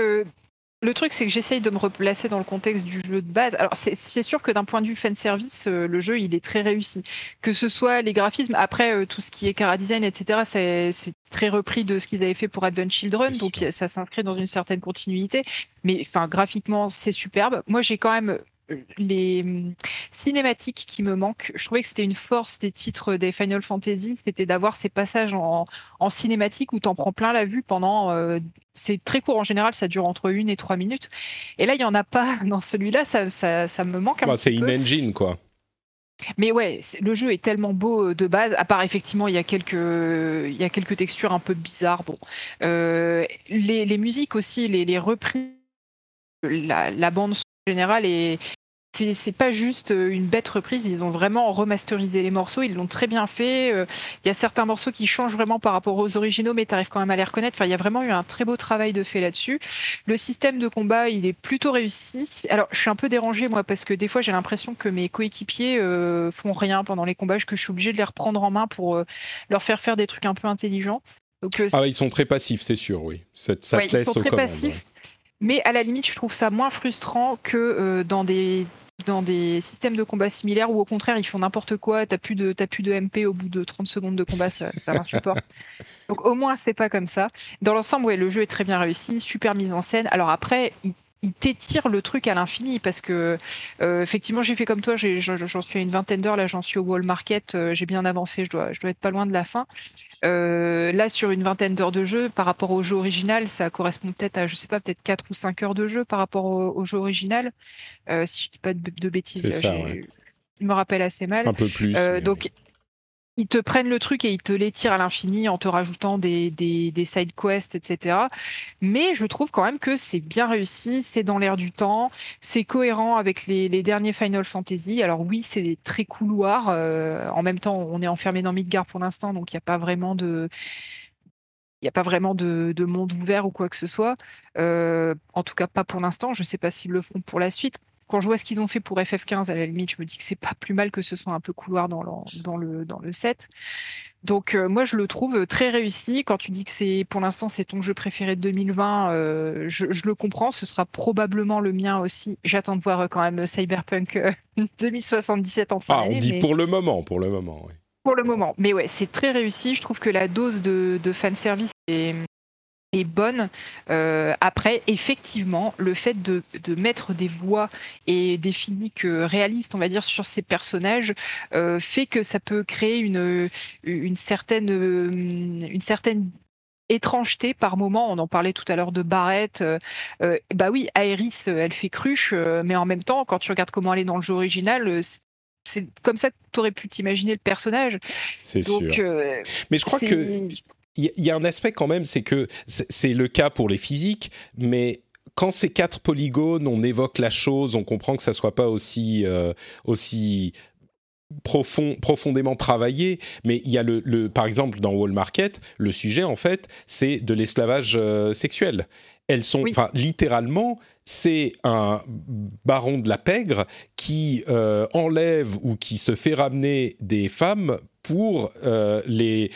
le truc, c'est que j'essaye de me replacer dans le contexte du jeu de base. Alors, c'est sûr que d'un point de vue fan service, euh, le jeu, il est très réussi. Que ce soit les graphismes, après, euh, tout ce qui est cara design, etc., c'est très repris de ce qu'ils avaient fait pour Advent Children, donc ça s'inscrit dans une certaine continuité. Mais, enfin, graphiquement, c'est superbe. Moi, j'ai quand même les hum, cinématiques qui me manquent. Je trouvais que c'était une force des titres des Final Fantasy, c'était d'avoir ces passages en, cinématique où tu en prends plein la vue pendant. Euh, c'est très court en général, ça dure entre une et trois minutes. Et là, il n'y en a pas dans celui-là, ça, ça, me manque un bah, C'est in-engine, quoi. Mais ouais, le jeu est tellement beau euh, de base, à part effectivement, il y a quelques, il y a quelques textures un peu bizarres. Bon, euh, les, musiques aussi, les, les reprises, la, la bande générale est, c'est pas juste euh, une bête reprise, ils ont vraiment remasterisé les morceaux, ils l'ont très bien fait. Euh, il y a certains morceaux qui changent vraiment par rapport aux originaux, mais tu arrives quand même à les reconnaître. Enfin, il y a vraiment eu un très beau travail de fait là-dessus. Le système de combat, il est plutôt réussi. Alors, je suis un peu dérangée, moi, parce que des fois, j'ai l'impression que mes coéquipiers euh, font rien pendant les combats, que je suis obligée de les reprendre en main pour leur faire faire des trucs un peu intelligents. Donc, ah, ils sont très passifs, c'est sûr, oui. Ça, ça te laisse ils sont très passifs. Mais à la limite, je trouve ça moins frustrant que euh, dans des dans des systèmes de combat similaires où au contraire ils font n'importe quoi, t'as plus de plus de MP au bout de 30 secondes de combat, ça, ça m'insupporte. Donc au moins c'est pas comme ça. Dans l'ensemble, ouais, le jeu est très bien réussi, super mise en scène. Alors après, il il t'étire le truc à l'infini parce que euh, effectivement j'ai fait comme toi j'en suis à une vingtaine d'heures là j'en suis au wall market euh, j'ai bien avancé je dois je dois être pas loin de la fin. Euh, là sur une vingtaine d'heures de jeu par rapport au jeu original ça correspond peut-être à je sais pas peut-être 4 ou 5 heures de jeu par rapport au, jeu original. Si je dis pas de, bêtises je me rappelle assez mal. Un peu plus donc ils te prennent le truc et ils te l'étirent à l'infini en te rajoutant des, des, side quests, etc. Mais je trouve quand même que c'est bien réussi, c'est dans l'air du temps, c'est cohérent avec les, derniers Final Fantasy. Alors oui, c'est très couloirs. Euh, en même temps, on est enfermé dans Midgard pour l'instant, donc il n'y a pas vraiment de il n'y a pas vraiment de, monde ouvert ou quoi que ce soit. Euh, en tout cas, pas pour l'instant. Je ne sais pas s'ils le feront pour la suite quand je vois ce qu'ils ont fait pour FF15, à la limite, je me dis que c'est pas plus mal que ce soit un peu couloir dans le, dans le, dans le set. Donc euh, moi je le trouve très réussi. Quand tu dis que c'est pour l'instant c'est ton jeu préféré de 2020, euh, je, le comprends. Ce sera probablement le mien aussi. J'attends de voir euh, quand même Cyberpunk 2077 en fin ah, On dit pour le moment, pour le moment. Oui. Pour le moment, mais ouais, c'est très réussi. Je trouve que la dose de, de fanservice est, est bonne. Euh, après, effectivement, le fait de, mettre des voix et des physiques euh, réalistes, on va dire, sur ces personnages, euh, fait que ça peut créer une, une certaine, une certaine étrangeté par moment. On en parlait tout à l'heure de Barrett. bah oui, Aeris, elle fait cruche, mais en même temps, quand tu regardes comment elle est dans le jeu original, c'est comme ça que tu aurais pu t'imaginer le personnage. C'est sûr. mais je crois que il y, a un aspect quand même, c'est que c'est le cas pour les physiques, mais quand c'est quatre polygones, on évoque la chose, on comprend que ça soit pas aussi euh, aussi profond, profondément travaillé, mais il y a le, par exemple dans Wall Market, le sujet en fait, c'est de l'esclavage euh, sexuel. Elles sont, enfin, littéralement, c'est un baron de la pègre qui euh, enlève ou qui se fait ramener des femmes pour euh, les.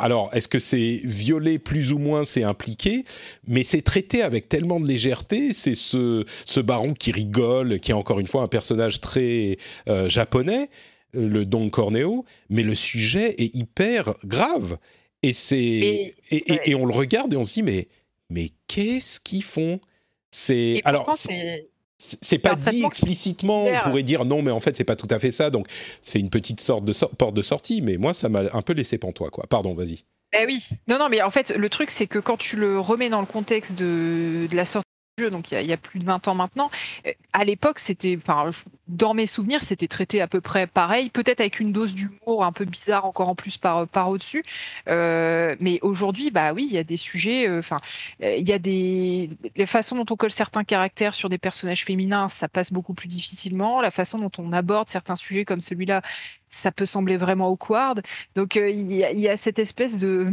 Alors, est-ce que c'est violé plus ou moins, c'est impliqué, mais c'est traité avec tellement de légèreté. C'est ce, ce baron qui rigole, qui est encore une fois un personnage très euh, japonais, le Don Corneo, mais le sujet est hyper grave. Et, c'est, et, on le regarde et on se dit, mais mais qu'est-ce qu'ils font? C'est alors c'est pas dit explicitement. On pourrait dire non, mais en fait c'est pas tout à fait ça. Donc c'est une petite sorte de porte de sortie. Mais moi ça m'a un peu laissé pantois quoi. Pardon, vas-y. Eh oui. Non, non, mais en fait, le truc, c'est que quand tu le remets dans le contexte de, de la sortie donc il y, a, plus de 20 ans maintenant. Euh, à l'époque, c'était, dans mes souvenirs, c'était traité à peu près pareil, peut-être avec une dose d'humour un peu bizarre encore en plus par, par au-dessus. Euh, mais aujourd'hui, bah oui, il y a des sujets, euh, enfin, il y a des, les façons dont on colle certains caractères sur des personnages féminins, ça passe beaucoup plus difficilement. La façon dont on aborde certains sujets comme celui-là, ça peut sembler vraiment awkward. Donc il y, a cette espèce de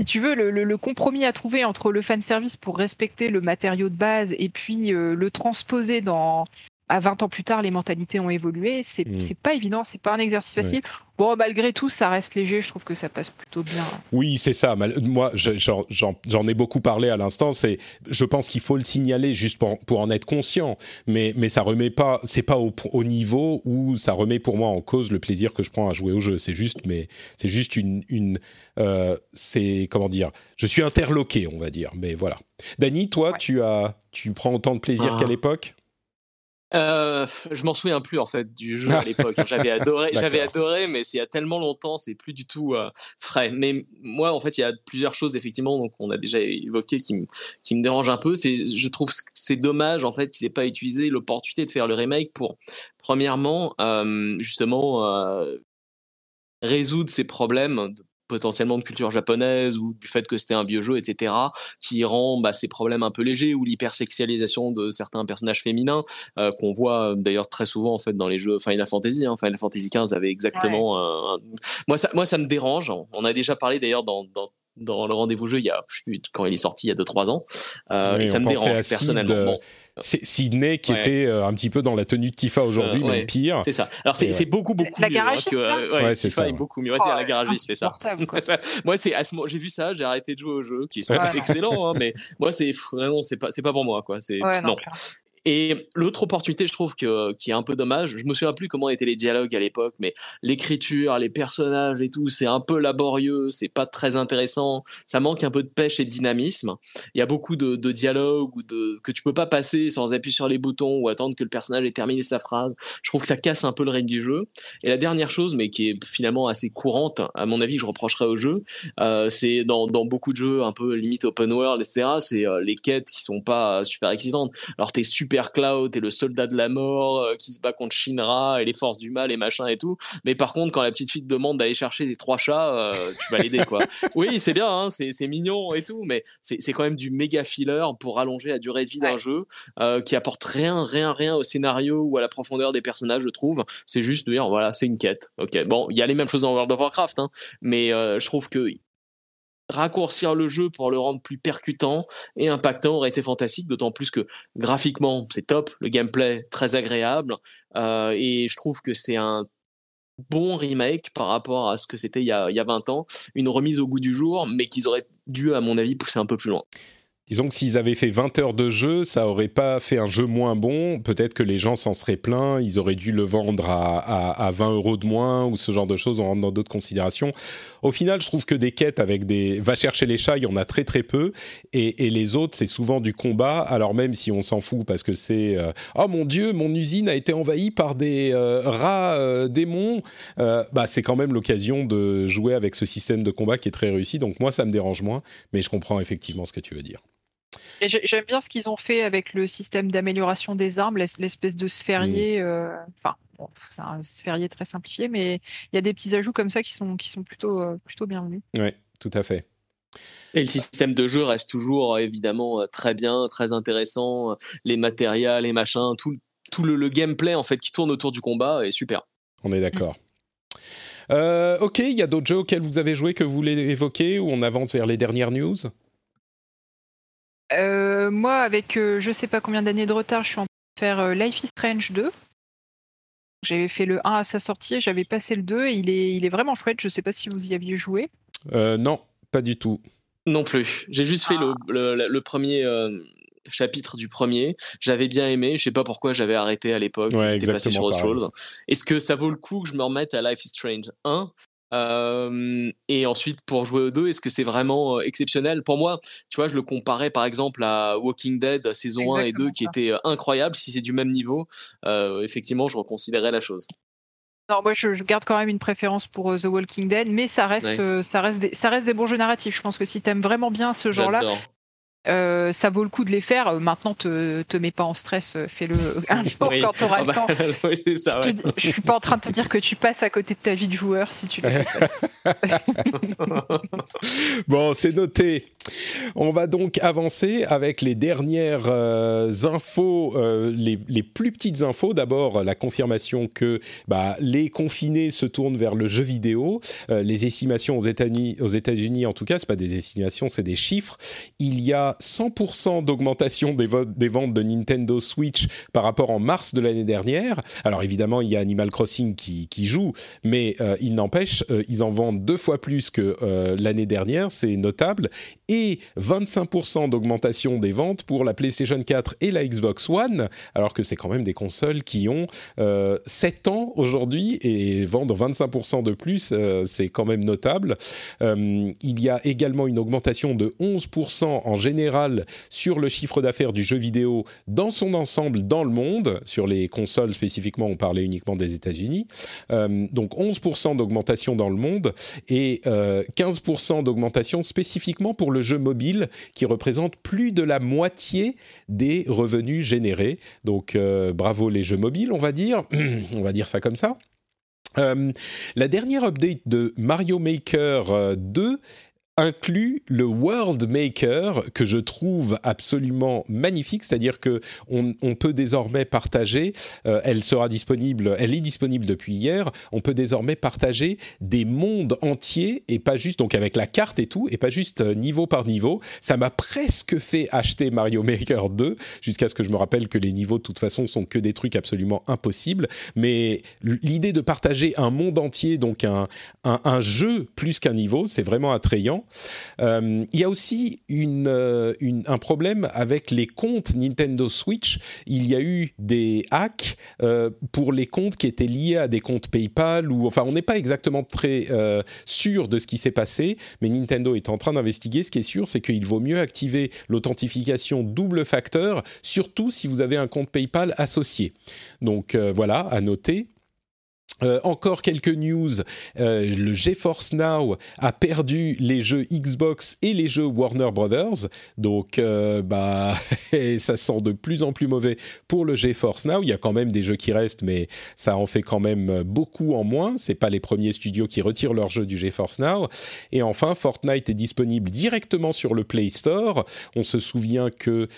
si tu veux, le, compromis à trouver entre le fan service pour respecter le matériau de base et puis euh, le transposer dans, à 20 ans plus tard, les mentalités ont évolué. C'est n'est mm. pas évident, c'est pas un exercice facile. Bon, malgré tout, ça reste léger. Je trouve que ça passe plutôt bien. Oui, c'est ça. Moi, j'en ai beaucoup parlé à l'instant. C'est, je pense qu'il faut le signaler juste pour, pour, en être conscient. Mais, mais ça remet pas, c'est pas au, au, niveau où ça remet pour moi en cause le plaisir que je prends à jouer au jeu. C'est juste, mais c'est juste une, une euh, c'est comment dire. Je suis interloqué, on va dire. Mais voilà. Dany, toi, tu as, tu prends autant de plaisir qu'à ah. l'époque? Euh, je m'en souviens plus en fait du jeu à l'époque. J'avais adoré, j'avais adoré, mais c'est il y a tellement longtemps, c'est plus du tout euh, frais. Mais moi, en fait, il y a plusieurs choses effectivement, donc on a déjà évoqué qui me qui me dérange un peu. C'est, je trouve c'est dommage en fait qu'ils n'aient pas utilisé l'opportunité de faire le remake pour, premièrement, euh, justement. Euh, résoudre ces problèmes potentiellement de culture japonaise ou du fait que c'était un vieux jeu, etc., qui rend bah, ces problèmes un peu légers ou l'hypersexualisation de certains personnages féminins euh, qu'on voit euh, d'ailleurs très souvent en fait dans les jeux Final Fantasy. Hein. Final Fantasy XV avait exactement un... moi ça moi ça me dérange. On a déjà parlé d'ailleurs dans, dans dans le rendez-vous jeu il y a quand il est sorti il y a 2-3 ans euh, et ça me dérange personnellement. C'est Sydney qui était euh, un petit peu dans la tenue de Tifa aujourd'hui, mais pire. C'est ça. Alors c'est beaucoup beaucoup la mieux hein, que euh, ouais, Tifa est beaucoup mieux. Ouais, c'est la garagiste, c'est ça. moi c'est j'ai vu ça, j'ai arrêté de jouer au jeu qui sont excellents, hein, mais moi c'est vraiment c'est pas c'est pas pour moi quoi. C'est non. Et l'autre opportunité, je trouve que qui est un peu dommage. Je me souviens plus comment étaient les dialogues à l'époque, mais l'écriture, les personnages et tout, c'est un peu laborieux, c'est pas très intéressant. Ça manque un peu de pêche et de dynamisme. Il y a beaucoup de, dialogues ou que tu peux pas passer sans appuyer sur les boutons ou attendre que le personnage ait terminé sa phrase. Je trouve que ça casse un peu le rythme du jeu. Et la dernière chose, mais qui est finalement assez courante, à mon avis, que je reprocherais au jeu, euh, c'est dans, dans beaucoup de jeux un peu limite open world, etc. C'est euh, les quêtes qui sont pas super excitantes. Alors t'es super Super Cloud, et le soldat de la mort euh, qui se bat contre Shinra et les forces du mal et machin et tout. Mais par contre, quand la petite fille te demande d'aller chercher des trois chats, euh, tu vas l'aider quoi. oui, c'est bien, hein, c'est mignon et tout, mais c'est quand même du méga filler pour rallonger la durée de vie d'un jeu euh, qui apporte rien, rien, rien au scénario ou à la profondeur des personnages, je trouve. C'est juste de dire voilà, c'est une quête. Ok, bon, il y a les mêmes choses dans World of Warcraft, hein, mais je trouve que raccourcir le jeu pour le rendre plus percutant et impactant aurait été fantastique, d'autant plus que graphiquement c'est top, le gameplay très agréable, euh, et je trouve que c'est un bon remake par rapport à ce que c'était il, y a 20 ans, une remise au goût du jour, mais qu'ils auraient dû, à mon avis, pousser un peu plus loin. Disons que s'ils avaient fait 20 heures de jeu, ça aurait pas fait un jeu moins bon. Peut-être que les gens s'en seraient plaints. Ils auraient dû le vendre à, à, 20 euros de moins ou ce genre de choses. On rentre dans d'autres considérations. Au final, je trouve que des quêtes avec des va chercher les chats, il y en a très très peu. Et, les autres, c'est souvent du combat. Alors même si on s'en fout parce que c'est euh, oh mon dieu, mon usine a été envahie par des euh, rats euh, démons. bah c'est quand même l'occasion de jouer avec ce système de combat qui est très réussi. Donc moi, ça me dérange moins. Mais je comprends effectivement ce que tu veux dire. J'aime bien ce qu'ils ont fait avec le système d'amélioration des armes, l'espèce de sphérié. Mm. Euh, enfin, c'est un sphérié très simplifié, mais il y a des petits ajouts comme ça qui sont, qui sont plutôt, euh, plutôt bienvenus. Oui, tout à fait. Et le système de jeu reste toujours évidemment très bien, très intéressant. Les matériels, les machins, tout, tout le, gameplay en fait qui tourne autour du combat est super. On est d'accord. Euh, ok, il y a d'autres jeux auxquels vous avez joué que vous voulez évoquer ou on avance vers les dernières news? Euh, moi, avec euh, je sais pas combien d'années de retard, je suis en train de faire euh, Life is Strange 2. J'avais fait le 1 à sa sortie, j'avais passé le 2 et il est, il est vraiment chouette. Je sais pas si vous y aviez joué. non, pas du tout. Non plus. J'ai juste fait le, ah. le, premier chapitre du premier. J'avais bien aimé. Je sais pas pourquoi j'avais arrêté à l'époque. Ouais, J'étais passé sur autre chose. Est-ce que ça vaut le coup que je me remette à Life is Strange 1 et ensuite, pour jouer au 2, est-ce que c'est vraiment exceptionnel? Pour moi, tu vois, je le comparais par exemple à Walking Dead saison 1 et 2 qui était incroyable. Si c'est du même niveau, effectivement, je reconsidérerais la chose. Non, moi je, garde quand même une préférence pour The Walking Dead, mais ça reste, ça, reste des, ça reste des bons jeux narratifs. Je pense que si tu aimes vraiment bien ce genre-là, euh, ça vaut le coup de les faire. Euh, maintenant, te, te mets pas en stress, euh, fais-le un jour quand tu auras ah le bah, temps. ça, je, ne suis pas en train de te dire que tu passes à côté de ta vie de joueur si tu le fais. bon, c'est noté. On va donc avancer avec les dernières infos, les, les, plus petites infos. D'abord, la confirmation que bah, les confinés se tournent vers le jeu vidéo. les estimations aux États-Unis, aux États-Unis en tout cas, c'est pas des estimations, c'est des chiffres. Il y a 100% d'augmentation des, ventes de Nintendo Switch par rapport en mars de l'année dernière. Alors évidemment, il y a Animal Crossing qui, joue, mais euh, il n'empêche, euh, ils en vendent deux fois plus que euh, l'année dernière, c'est notable. Et 25% d'augmentation des ventes pour la PlayStation 4 et la Xbox One, alors que c'est quand même des consoles qui ont 7 ans aujourd'hui et vendent 25% de plus, c'est quand même notable. il y a également une augmentation de 11% en général sur le chiffre d'affaires du jeu vidéo dans son ensemble dans le monde. Sur les consoles spécifiquement, on parlait uniquement des États-Unis. Euh, donc 11% d'augmentation dans le monde et 15% euh, d'augmentation spécifiquement pour le jeu mobile qui représente plus de la moitié des revenus générés. Donc euh, bravo les jeux mobiles, on va dire. on va dire ça comme ça. la dernière update de Mario Maker 2 inclut le World Maker que je trouve absolument magnifique, c'est-à-dire que on, peut désormais partager, euh, elle sera disponible, elle est disponible depuis hier, on peut désormais partager des mondes entiers et pas juste donc avec la carte et tout et pas juste euh, niveau par niveau. Ça m'a presque fait acheter Mario Maker 2 jusqu'à ce que je me rappelle que les niveaux de toute façon sont que des trucs absolument impossibles, mais l'idée de partager un monde entier donc un, jeu plus qu'un niveau, c'est vraiment attrayant. Euh, il y a aussi euh, un problème avec les comptes Nintendo Switch. Il y a eu des hacks euh, pour les comptes qui étaient liés à des comptes PayPal ou enfin on n'est pas exactement très sûr de ce qui s'est passé, mais Nintendo est en train d'investiguer. Ce qui est sûr, c'est qu'il vaut mieux activer l'authentification double facteur, surtout si vous avez un compte PayPal associé. Donc voilà, à noter. Euh, encore quelques news. Euh, le GeForce Now a perdu les jeux Xbox et les jeux Warner Brothers, donc euh, bah ça sent de plus en plus mauvais pour le GeForce Now. Il y a quand même des jeux qui restent, mais ça en fait quand même beaucoup en moins. C'est pas les premiers studios qui retirent leurs jeux du GeForce Now. Et enfin, Fortnite est disponible directement sur le Play Store. On se souvient que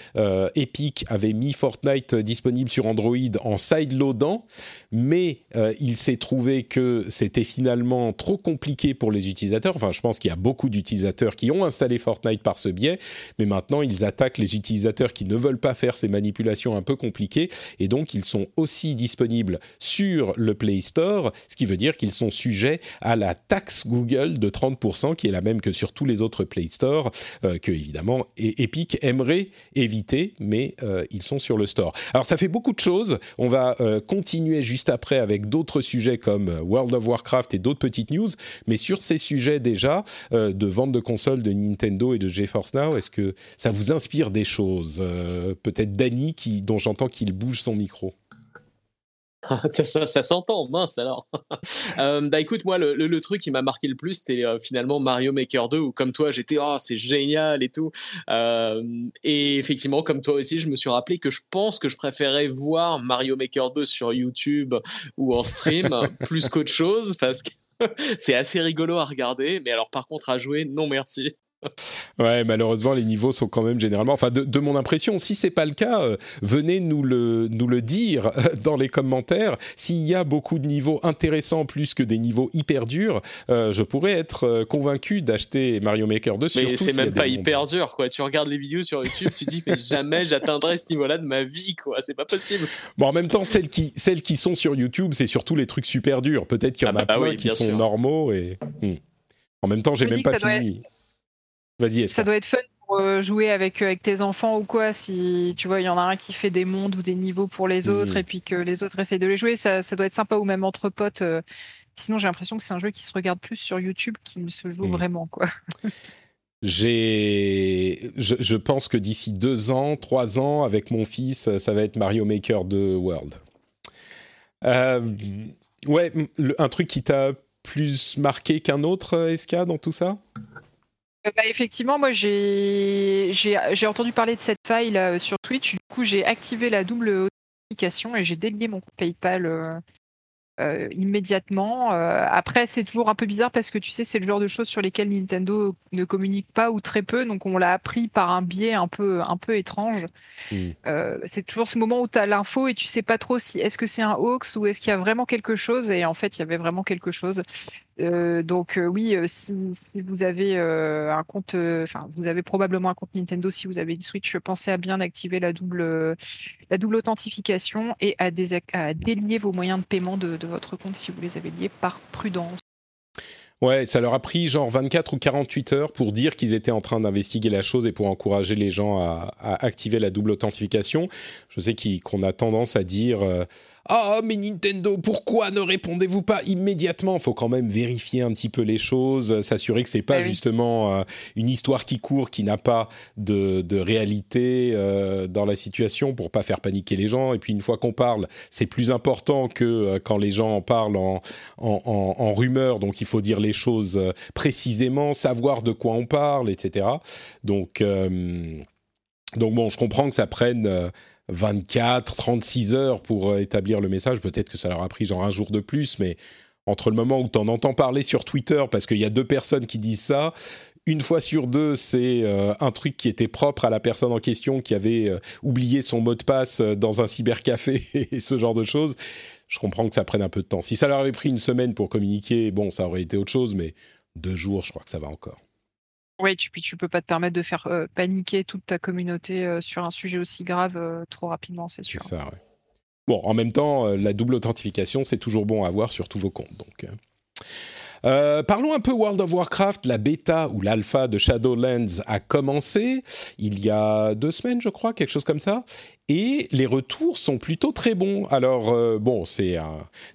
Epic avait mis Fortnite disponible sur Android en sideloadant, mais il s'est trouvé que c'était finalement trop compliqué pour les utilisateurs. Enfin, je pense qu'il y a beaucoup d'utilisateurs qui ont installé Fortnite par ce biais, mais maintenant ils attaquent les utilisateurs qui ne veulent pas faire ces manipulations un peu compliquées, et donc ils sont aussi disponibles sur le Play Store, ce qui veut dire qu'ils sont sujets à la taxe Google de 30%, qui est la même que sur tous les autres Play Store, euh, que évidemment Epic aimerait éviter, mais euh, ils sont sur le store. Alors ça fait beaucoup de choses. On va euh, continuer juste après avec d'autres sujets comme euh, World of Warcraft et d'autres petites news, mais sur ces sujets déjà euh, de vente de consoles de Nintendo et de GeForce Now, est-ce que ça vous inspire des choses euh, Peut-être Danny, qui, dont j'entends qu'il bouge son micro? ça, ça, s'entend, mince alors. bah écoute, moi, le, truc qui m'a marqué le plus, c'était finalement Mario Maker 2, où comme toi, j'étais, oh, c'est génial et tout. et effectivement, comme toi aussi, je me suis rappelé que je pense que je préférais voir Mario Maker 2 sur YouTube ou en stream plus qu'autre chose, parce que c'est assez rigolo à regarder. Mais alors, par contre, à jouer, non merci ouais, malheureusement, les niveaux sont quand même généralement. Enfin, de, mon impression, si c'est pas le cas, euh, venez nous le, nous le dire dans les commentaires. S'il y a beaucoup de niveaux intéressants plus que des niveaux hyper durs, euh, je pourrais être euh, convaincu d'acheter Mario Maker 2. Mais c'est même pas hyper dur, quoi. Tu regardes les vidéos sur YouTube, tu dis, mais jamais j'atteindrai ce niveau-là de ma vie, quoi. C'est pas possible. Bon, en même temps, celles qui, celles qui sont sur YouTube, c'est surtout les trucs super durs. Peut-être qu'il y en ah a bah plein qui sont normaux et. Hmm. En même temps, j'ai même pas fini. Ça doit être fun pour euh, jouer avec, euh, avec tes enfants ou quoi. Si tu vois, il y en a un qui fait des mondes ou des niveaux pour les autres mm. et puis que les autres essayent de les jouer, ça, doit être sympa ou même entre potes. Euh. Sinon, j'ai l'impression que c'est un jeu qui se regarde plus sur YouTube qu'il ne se joue mm. vraiment, quoi. J'ai, je, pense que d'ici deux ans, trois ans, avec mon fils, ça va être Mario Maker 2 World. ouais, un truc qui t'a plus marqué qu'un autre, Eska, dans tout ça? Bah, effectivement, moi j'ai entendu parler de cette faille sur Twitch. Du coup, j'ai activé la double authentification et j'ai délié mon compte PayPal euh, immédiatement. Euh, après, c'est toujours un peu bizarre parce que tu sais, c'est le genre de choses sur lesquelles Nintendo ne communique pas ou très peu, donc on l'a appris par un biais un peu, un peu étrange. Hmm. Euh, c'est toujours ce moment où tu as l'info et tu sais pas trop si est-ce que c'est un hoax ou est-ce qu'il y a vraiment quelque chose? Et en fait, il y avait vraiment quelque chose. Euh, donc euh, oui, euh, si, vous avez un compte, enfin vous avez probablement un compte Nintendo si vous avez une Switch, pensez à bien activer la double, la double authentification et à, délier vos moyens de paiement de, votre compte si vous les avez liés par prudence. Ouais, ça leur a pris genre 24 ou 48 heures pour dire qu'ils étaient en train d'investiguer la chose et pour encourager les gens à, activer la double authentification. Je sais qu'on a tendance à dire ah, mais Nintendo, pourquoi ne répondez-vous pas immédiatement? Il faut quand même vérifier un petit peu les choses, s'assurer que c'est pas ah justement euh, une histoire qui court, qui n'a pas de, réalité euh, dans la situation pour pas faire paniquer les gens. Et puis une fois qu'on parle, c'est plus important que euh, quand les gens en parlent en, en, rumeur. Donc il faut dire les choses précisément, savoir de quoi on parle, etc. Donc donc bon, je comprends que ça prenne 24, 36 heures pour euh, établir le message. Peut-être que ça leur a pris genre un jour de plus, mais entre le moment où tu en entends parler sur Twitter, parce qu'il y a deux personnes qui disent ça, une fois sur deux, c'est euh, un truc qui était propre à la personne en question qui avait euh, oublié son mot de passe dans un cybercafé et ce genre de choses. Je comprends que ça prenne un peu de temps. Si ça leur avait pris une semaine pour communiquer, bon, ça aurait été autre chose, mais deux jours, je crois que ça va encore. Oui, tu, puis tu peux pas te permettre de faire paniquer toute ta communauté sur un sujet aussi grave trop rapidement, c'est sûr. C'est ça, ouais. Bon, en même temps, la double authentification, c'est toujours bon à avoir sur tous vos comptes. Donc, parlons un peu World of Warcraft. La bêta ou l'alpha de Shadowlands a commencé il y a deux semaines, je crois, quelque chose comme ça et les retours sont plutôt très bons. Alors euh, bon, c'est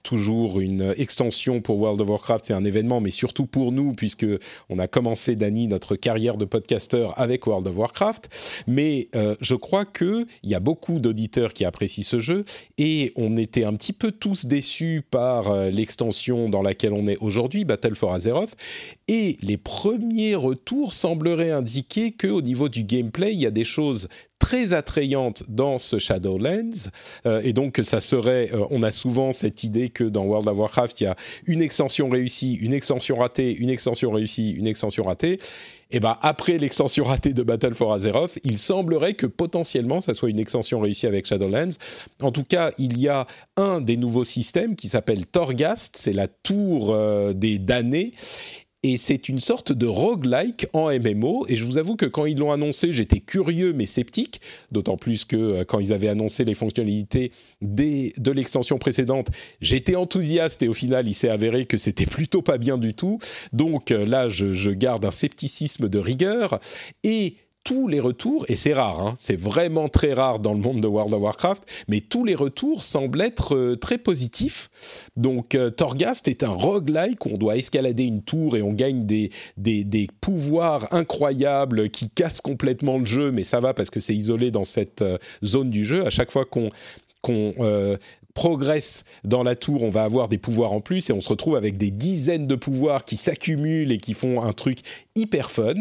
toujours une extension pour World of Warcraft, c'est un événement, mais surtout pour nous puisque on a commencé Dany notre carrière de podcasteur avec World of Warcraft. Mais euh, je crois que il y a beaucoup d'auditeurs qui apprécient ce jeu et on était un petit peu tous déçus par euh, l'extension dans laquelle on est aujourd'hui, Battle for Azeroth. Et les premiers retours sembleraient indiquer que au niveau du gameplay, il y a des choses très attrayante dans ce Shadowlands. Euh, et donc ça serait euh, on a souvent cette idée que dans World of Warcraft il y a une extension réussie une extension ratée une extension réussie une extension ratée. Et ben après l'extension ratée de Battle for Azeroth il semblerait que potentiellement ça soit une extension réussie avec Shadowlands. En tout cas il y a un des nouveaux systèmes qui s'appelle Torghast. C'est la tour euh, des damnés et c'est une sorte de roguelike en MMO. Et je vous avoue que quand ils l'ont annoncé, j'étais curieux mais sceptique, d'autant plus que euh, quand ils avaient annoncé les fonctionnalités de l'extension précédente, j'étais enthousiaste et au final, il s'est avéré que c'était plutôt pas bien du tout. Donc euh, là, je, je garde un scepticisme de rigueur. Et tous les retours, et c'est rare, hein, c'est vraiment très rare dans le monde de World of Warcraft, mais tous les retours semblent être euh, très positifs. Donc euh, Torghast est un roguelike on doit escalader une tour et on gagne des, des, pouvoirs incroyables qui cassent complètement le jeu, mais ça va parce que c'est isolé dans cette euh, zone du jeu. À chaque fois qu'on qu'on progresse dans la tour, on va avoir des pouvoirs en plus et on se retrouve avec des dizaines de pouvoirs qui s'accumulent et qui font un truc hyper fun.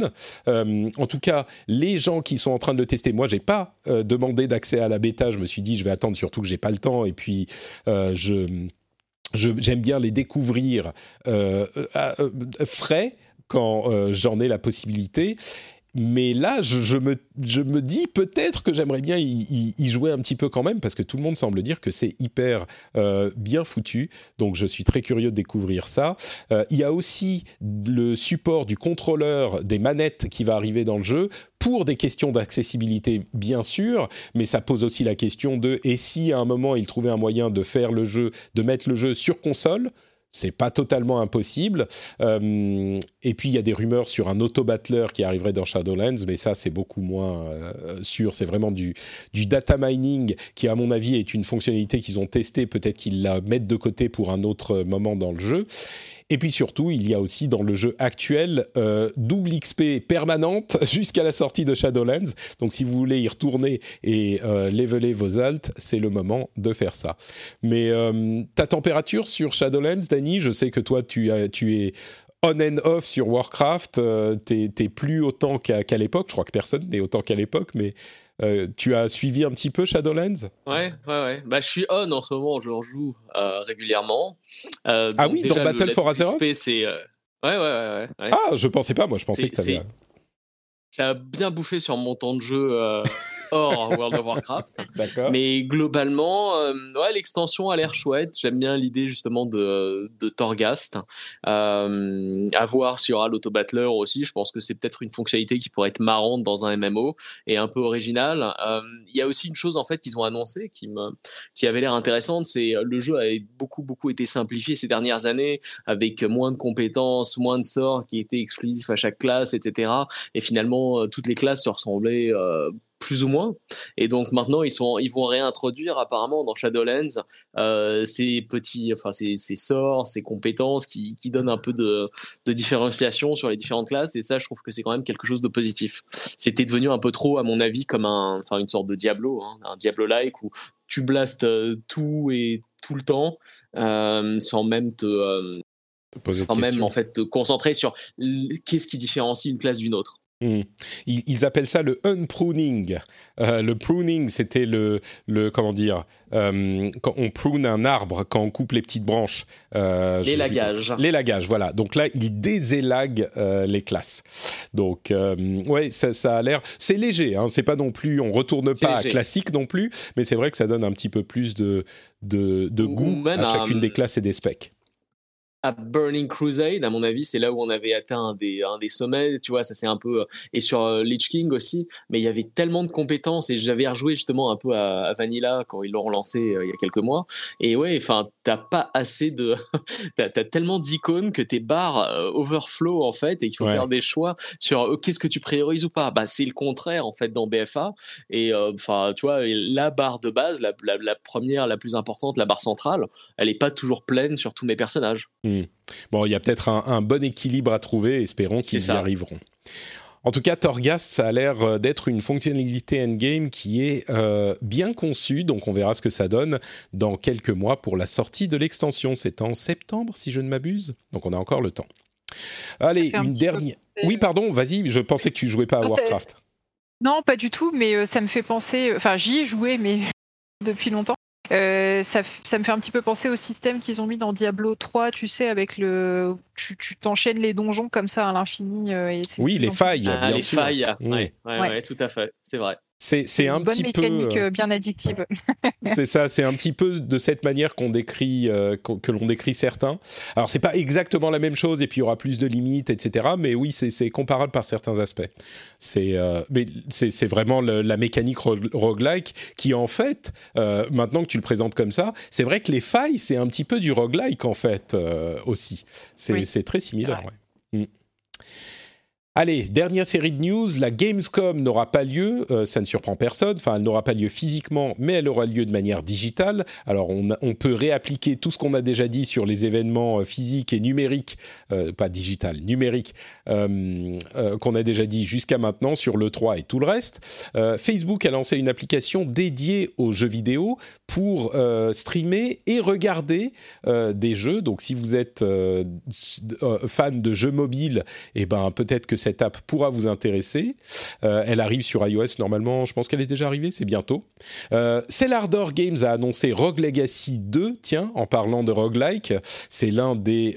Euh, en tout cas, les gens qui sont en train de le tester, moi j'ai pas euh, demandé d'accès à la bêta, je me suis dit je vais attendre surtout que j'ai pas le temps et puis euh, je j'aime bien les découvrir frais quand j'en ai la possibilité mais là, je, me, dis peut-être que j'aimerais bien y, jouer un petit peu quand même, parce que tout le monde semble dire que c'est hyper euh, bien foutu. Donc je suis très curieux de découvrir ça. Euh, il y a aussi le support du contrôleur des manettes qui va arriver dans le jeu pour des questions d'accessibilité, bien sûr, mais ça pose aussi la question de et si à un moment ils trouvaient un moyen de faire le jeu, de mettre le jeu sur console c'est pas totalement impossible. Euh, et puis il y a des rumeurs sur un auto-battler qui arriverait dans Shadowlands, mais ça c'est beaucoup moins euh, sûr. C'est vraiment du, du data mining qui, à mon avis, est une fonctionnalité qu'ils ont testée. Peut-être qu'ils la mettent de côté pour un autre moment dans le jeu. Et puis surtout, il y a aussi dans le jeu actuel euh, double XP permanente jusqu'à la sortie de Shadowlands. Donc si vous voulez y retourner et euh, leveler vos alts, c'est le moment de faire ça. Mais euh, ta température sur Shadowlands, Danny, je sais que toi tu, es on and off sur Warcraft. t'es plus autant qu'à l'époque. Je crois que personne n'est autant qu'à l'époque, mais tu as suivi un petit peu Shadowlands? Ouais, ouais, ouais. Bah, je suis on en ce moment, je joue régulièrement. ah oui, dans Battle for Azeroth c'est Ouais, ouais, ouais, ouais, Ah, je pensais pas, moi je pensais que t'avais. Ça a bien bouffé sur mon temps de jeu euh, hors World of Warcraft. Mais globalement, euh, ouais, l'extension a l'air chouette. J'aime bien l'idée justement de, de Torghast. Euh, à voir s'il y aura l'auto-battler aussi. Je pense que c'est peut-être une fonctionnalité qui pourrait être marrante dans un MMO et un peu originale. Euh, il y a aussi une chose en fait qu'ils ont annoncé qui me, qui avait l'air intéressante, c'est le jeu avait beaucoup beaucoup été simplifié ces dernières années avec moins de compétences, moins de sorts qui étaient exclusifs à chaque classe, etc. Et finalement, toutes les classes se ressemblaient plus ou moins. Et donc maintenant, ils, sont, ils vont réintroduire apparemment dans Shadowlands euh, ces petits, enfin ces, ces, sorts, ces compétences qui, qui donnent un peu de, de, différenciation sur les différentes classes. Et ça, je trouve que c'est quand même quelque chose de positif. C'était devenu un peu trop, à mon avis, comme un, enfin une sorte de Diablo, hein, un Diablo-like où tu blastes euh, tout et tout le temps euh, sans même te euh, sans même en fait te concentrer sur qu'est-ce qui différencie une classe d'une autre. Hmm. Ils, appellent ça le unpruning. Euh, le pruning, c'était le, le, comment dire, euh, quand on prune un arbre, quand on coupe les petites branches. Euh, L'élagage. L'élagage, voilà. Donc là, ils désélaguent les classes. Donc, ouais, ça, ça, a l'air. C'est léger, hein, c'est pas non plus. On retourne pas à classique non plus, mais c'est vrai que ça donne un petit peu plus de, de, de goût à chacune des classes et des specs. Burning Crusade, à mon avis, c'est là où on avait atteint un des, un des sommets, tu vois, ça c'est un peu, et sur euh, Lich King aussi, mais il y avait tellement de compétences, et j'avais rejoué justement un peu à, Vanilla quand ils l'ont relancé euh, il y a quelques mois, et ouais, enfin, t'as pas assez de, t'as as tellement d'icônes que tes barres euh, overflow en fait, et qu'il faut faire des choix sur qu'est-ce que tu priorises ou pas. Bah, c'est le contraire en fait dans BFA, et enfin, tu vois, la barre de base, la, la, première, la plus importante, la barre centrale, elle est pas toujours pleine sur tous mes personnages. Hmm. Bon, il y a peut-être un, bon équilibre à trouver, espérons qu'ils y arriveront. En tout cas, Torghast, ça a l'air euh, d'être une fonctionnalité endgame qui est euh, bien conçue, donc on verra ce que ça donne dans quelques mois pour la sortie de l'extension. C'est en septembre, si je ne m'abuse, donc on a encore le temps. Allez, une dernière. Oui, pardon, vas-y, je pensais que tu jouais pas à Warcraft. Non, pas du tout, mais euh, ça me fait penser. Enfin, j'y ai joué, mais depuis longtemps. Euh, ça, ça, me fait un petit peu penser au système qu'ils ont mis dans Diablo 3, tu sais, avec le. Tu t'enchaînes les donjons comme ça à l'infini. Euh, oui, les failles. Ah, les failles, oui, ouais, ouais, tout à fait, c'est vrai. C'est un petit peu. mécanique euh, bien addictive. c'est ça, c'est un petit peu de cette manière qu'on décrit, euh, que l'on décrit certains. Alors c'est pas exactement la même chose et puis il y aura plus de limites, etc. Mais oui, c'est comparable par certains aspects. C'est euh, c'est vraiment la mécanique roguelike qui en fait, maintenant que tu le présentes comme ça, c'est vrai que les failles c'est un petit peu du roguelike en fait aussi. C'est très similaire. Ouais. Allez, dernière série de news, la Gamescom n'aura pas lieu, euh, ça ne surprend personne, enfin elle n'aura pas lieu physiquement, mais elle aura lieu de manière digitale. Alors on, peut réappliquer tout ce qu'on a déjà dit sur les événements euh, physiques et numériques, euh, pas digital, numériques, qu'on a déjà dit jusqu'à maintenant sur l'E3 et tout le reste. Facebook a lancé une application dédiée aux jeux vidéo pour streamer et regarder des jeux. Donc si vous êtes fan de jeux mobiles, eh ben peut-être que cette app pourra vous intéresser. Euh, elle arrive sur iOS normalement, je pense qu'elle est déjà arrivée, c'est bientôt. Euh, Cellardor Games a annoncé Rogue Legacy 2, tiens, en parlant de roguelike, c'est l'un des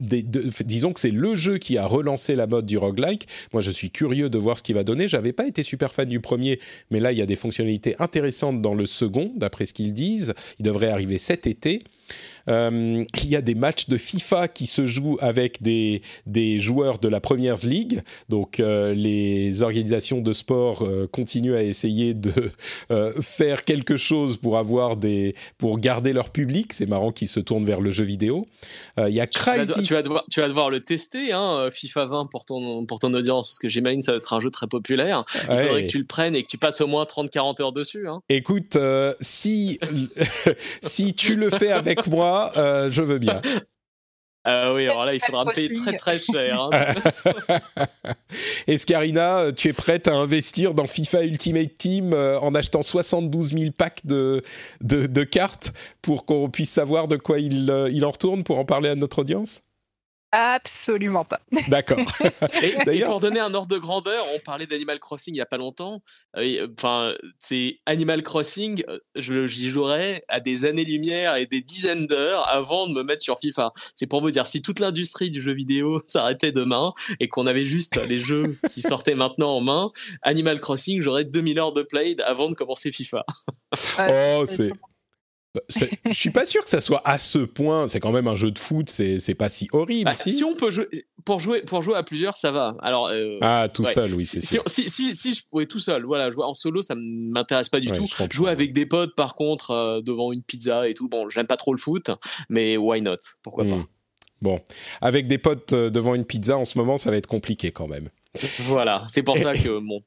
disons que c'est le jeu qui a relancé la mode du roguelike. Moi, je suis curieux de voir ce qu'il va donner. J'avais pas été super fan du premier, mais là, il y a des fonctionnalités intéressantes dans le second, d'après ce qu'ils disent. Il devrait arriver cet été. Euh, il y a des matchs de FIFA qui se jouent avec des, des joueurs de la Première League. Donc euh, les organisations de sport euh, continuent à essayer de faire quelque chose pour avoir des pour garder leur public. C'est marrant qu'ils se tournent vers le jeu vidéo. Il y a Crysis. Tu vas, devoir, tu vas devoir le tester, hein, FIFA 20 pour ton pour ton audience, parce que j'imagine ça va être un jeu très populaire. Il faudrait que tu le prennes et que tu passes au moins 30-40 heures dessus. Hein. Écoute, si si tu le fais avec moi euh, je veux bien. Euh, oui, alors là, il faudra me payer très très cher. Hein. Est-ce qu'Arina, tu es prête à investir dans FIFA Ultimate Team euh, en achetant 72 000 packs de, de, cartes pour qu'on puisse savoir de quoi il, il en retourne pour en parler à notre audience? Absolument pas. D'accord. et, pour donner un ordre de grandeur, on parlait d'Animal Crossing il n'y a pas longtemps. Euh, enfin, c'est Animal Crossing, euh, j'y jouerais à des années-lumière et des dizaines d'heures avant de me mettre sur FIFA. C'est pour vous dire, si toute l'industrie du jeu vidéo s'arrêtait demain et qu'on avait juste les jeux qui sortaient maintenant en main, Animal Crossing, j'aurais 2000 heures de play avant de commencer FIFA. oh, c'est je suis pas sûr que ça soit à ce point. C'est quand même un jeu de foot, c'est pas si horrible. Bah, si. on peut jouer pour jouer pour jouer à plusieurs, ça va. Alors euh, ah tout seul, oui, c'est si, si, si, si, je pouvais tout seul, voilà, jouer en solo, ça m'intéresse pas du tout. Jouer avec des potes, par contre, euh, devant une pizza et tout. Bon, j'aime pas trop le foot, mais why not? Pourquoi pas? Hmm. Bon, avec des potes euh, devant une pizza en ce moment, ça va être compliqué quand même. Voilà, c'est pour ça que bon,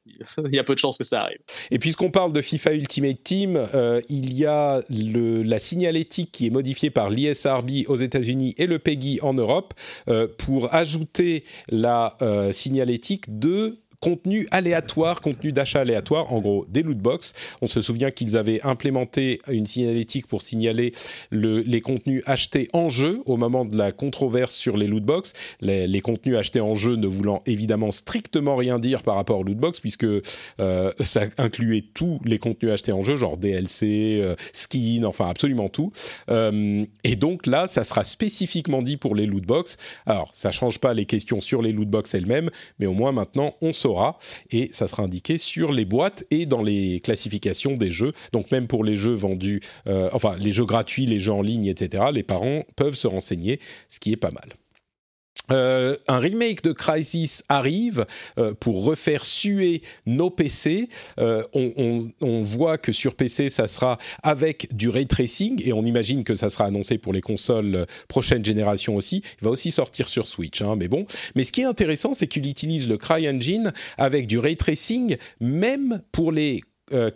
il y a peu de chances que ça arrive. Et puisqu'on parle de FIFA Ultimate Team, euh, il y a le, la signalétique qui est modifiée par l'ISRB aux États-Unis et le PEGI en Europe euh, pour ajouter la signalétique de contenu aléatoire, contenu d'achat aléatoire, en gros des lootbox. On se souvient qu'ils avaient implémenté une signalétique pour signaler le, les contenus achetés en jeu au moment de la controverse sur les lootbox. Les, les contenus achetés en jeu ne voulant évidemment strictement rien dire par rapport aux lootbox puisque euh, ça incluait tous les contenus achetés en jeu, genre DLC, euh, skin, enfin absolument tout. Euh, et donc là, ça sera spécifiquement dit pour les lootbox. Alors, ça change pas les questions sur les lootbox elles-mêmes, mais au moins maintenant on saura et ça sera indiqué sur les boîtes et dans les classifications des jeux. Donc même pour les jeux vendus, euh, enfin les jeux gratuits, les jeux en ligne, etc., les parents peuvent se renseigner, ce qui est pas mal. Euh, un remake de Crisis arrive euh, pour refaire suer nos PC. Euh, on, voit que sur PC, ça sera avec du ray tracing et on imagine que ça sera annoncé pour les consoles prochaine génération aussi. Il va aussi sortir sur Switch, hein, mais bon. Mais ce qui est intéressant, c'est qu'il utilise le CryEngine avec du ray tracing, même pour les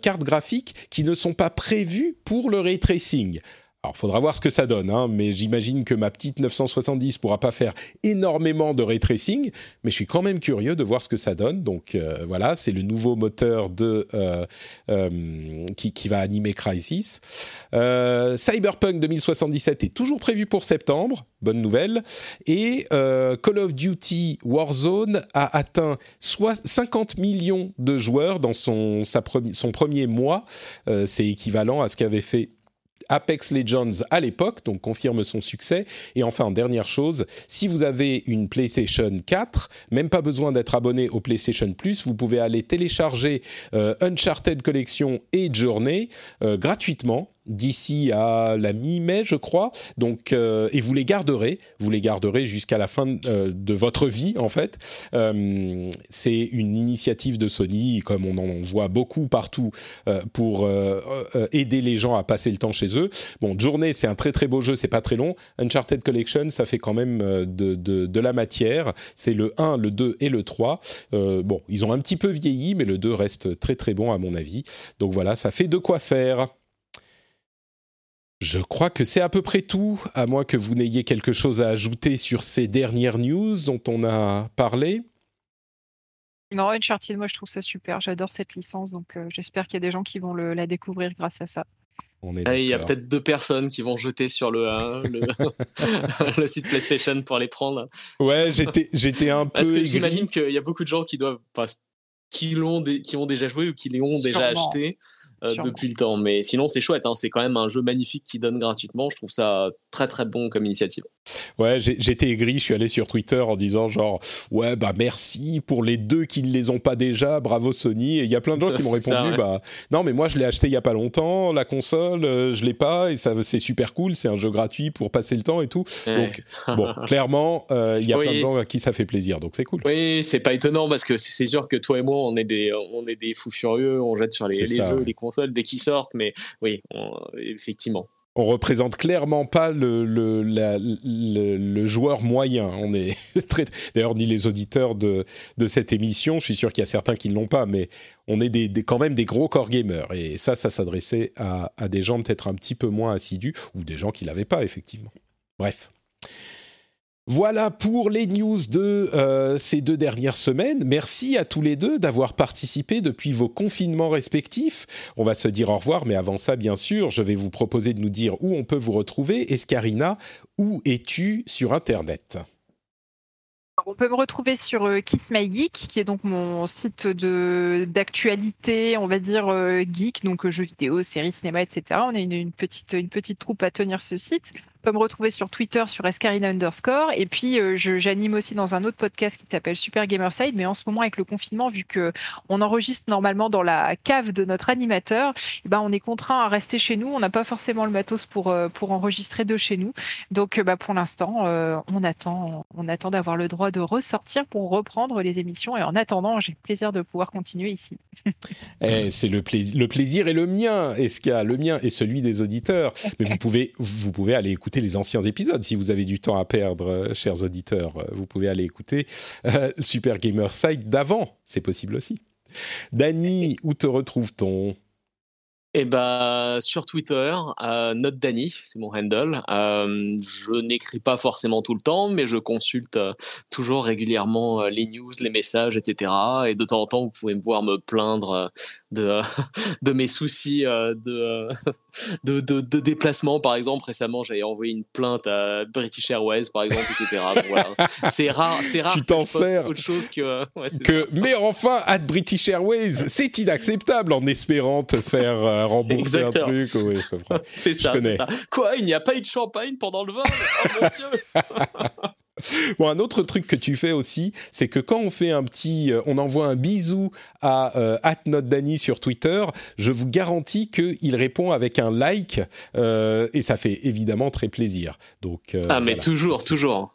cartes graphiques qui ne sont pas prévues pour le ray tracing. Alors, faudra voir ce que ça donne, hein, mais j'imagine que ma petite 970 pourra pas faire énormément de ray tracing, mais je suis quand même curieux de voir ce que ça donne. Donc euh, voilà, c'est le nouveau moteur euh, euh, qui, va animer Crysis. Cyberpunk 2077 est toujours prévu pour septembre, bonne nouvelle. Et Call of Duty Warzone a atteint soit 50 millions de joueurs dans son premier mois. c'est équivalent à ce qu'avait fait Apex Legends à l'époque, donc confirme son succès. Et enfin, dernière chose, si vous avez une PlayStation 4, même pas besoin d'être abonné au PlayStation Plus, vous pouvez aller télécharger euh, Uncharted Collection et Journey euh, gratuitement d'ici à la mi-mai, je crois. Donc, euh, et vous les garderez, vous les garderez jusqu'à la fin euh, de votre vie, en fait. Euh, c'est une initiative de Sony, comme on en voit beaucoup partout, pour aider les gens à passer le temps chez eux. Bon, Journée, c'est un très très beau jeu, c'est pas très long. Uncharted Collection, ça fait quand même de, de, de la matière. C'est le 1, le 2 et le 3. bon, ils ont un petit peu vieilli, mais le 2 reste très très bon à mon avis. Donc voilà, ça fait de quoi faire. Je crois que c'est à peu près tout, à moins que vous n'ayez quelque chose à ajouter sur ces dernières news dont on a parlé. Non, Uncharted, moi je trouve ça super, j'adore cette licence, donc euh, j'espère qu'il y a des gens qui vont la découvrir grâce à ça. il y a peut-être deux personnes qui vont jeter sur le, le, site PlayStation pour les prendre. Ouais, j'étais, j'étais un peu. Parce que j'imagine qu'il y a beaucoup de gens qui doivent pas qui l'ont qui ont déjà joué ou qui l'ont déjà acheté euh, depuis le temps. Mais sinon, c'est chouette. Hein. C'est quand même un jeu magnifique qui donne gratuitement. Je trouve ça très très bon comme initiative. Ouais, j'étais aigri. Je suis allé sur Twitter en disant genre ouais bah merci pour les deux qui ne les ont pas déjà. Bravo Sony. Et il y a plein de gens qui m'ont répondu bah non mais moi je l'ai acheté il y a pas longtemps la console, euh, je l'ai pas et ça c'est super cool. C'est un jeu gratuit pour passer le temps et tout. Donc bon clairement euh, il y a plein de gens à qui ça fait plaisir. Donc c'est cool. Oui, c'est pas étonnant parce que c'est sûr que toi et moi on est des on est des fous furieux. On jette sur les, les jeux, les consoles dès qu'ils sortent. Mais oui, effectivement on représente clairement pas le, le, le, joueur moyen. On est très, d'ailleurs ni les auditeurs de, de cette émission. Je suis sûr qu'il y a certains qui ne l'ont pas, mais on est des, quand même des gros core gamers. Et ça, ça s'adressait à, à des gens peut-être un petit peu moins assidus ou des gens qui l'avaient pas effectivement. Bref. Voilà pour les news de euh, ces deux dernières semaines. Merci à tous les deux d'avoir participé depuis vos confinements respectifs. On va se dire au revoir, mais avant ça, bien sûr, je vais vous proposer de nous dire où on peut vous retrouver. Escarina, où es-tu sur Internet? On peut me retrouver sur euh, Kiss My Geek, qui est donc mon site de d'actualité, on va dire euh, geek, donc jeux vidéo, séries, cinéma, etc. On petite une petite troupe à tenir ce site me retrouver sur Twitter sur Escarina underscore. Et puis, euh, j'anime aussi dans un autre podcast qui s'appelle Super Gamerside. Mais en ce moment, avec le confinement, vu que on enregistre normalement dans la cave de notre animateur, eh ben, on est contraint à rester chez nous. On n'a pas forcément le matos pour, euh, pour enregistrer de chez nous. Donc, euh, bah, pour l'instant, on attend, on attend d'avoir le droit de ressortir pour reprendre les émissions. Et en attendant, j'ai le plaisir de pouvoir continuer ici. Eh, c'est le, plaisir, le plaisir est le mien, a le mien et celui des auditeurs. Mais vous pouvez, vous pouvez aller écouter les anciens épisodes. Si vous avez du temps à perdre, euh, chers auditeurs, euh, vous pouvez aller écouter euh, Super Gamer Site d'avant. C'est possible aussi. Dany, où te retrouve-t-on? Eh ben, sur Twitter, euh, Note c'est mon handle. Euh, je n'écris pas forcément tout le temps, mais je consulte euh, toujours régulièrement euh, les news, les messages, etc. Et de temps en temps, vous pouvez me voir me plaindre de, de mes soucis de, de, de, de, déplacement. Par exemple, récemment, j'avais envoyé une plainte à British Airways, par exemple, etc. voilà. C'est rare, c'est rare. Tu t'en sers. Autre chose que. Ouais, que mais enfin, à British Airways, c'est inacceptable en espérant te faire rembourser un truc. c'est ça, ça, Quoi Il n'y a pas eu de champagne pendant le vol? Oh mon Dieu Bon, un autre truc que tu fais aussi, c'est que quand on fait un petit, euh, on envoie un bisou à euh, @notdani sur Twitter, je vous garantis qu'il répond avec un like euh, et ça fait évidemment très plaisir. Donc euh, ah mais toujours, toujours.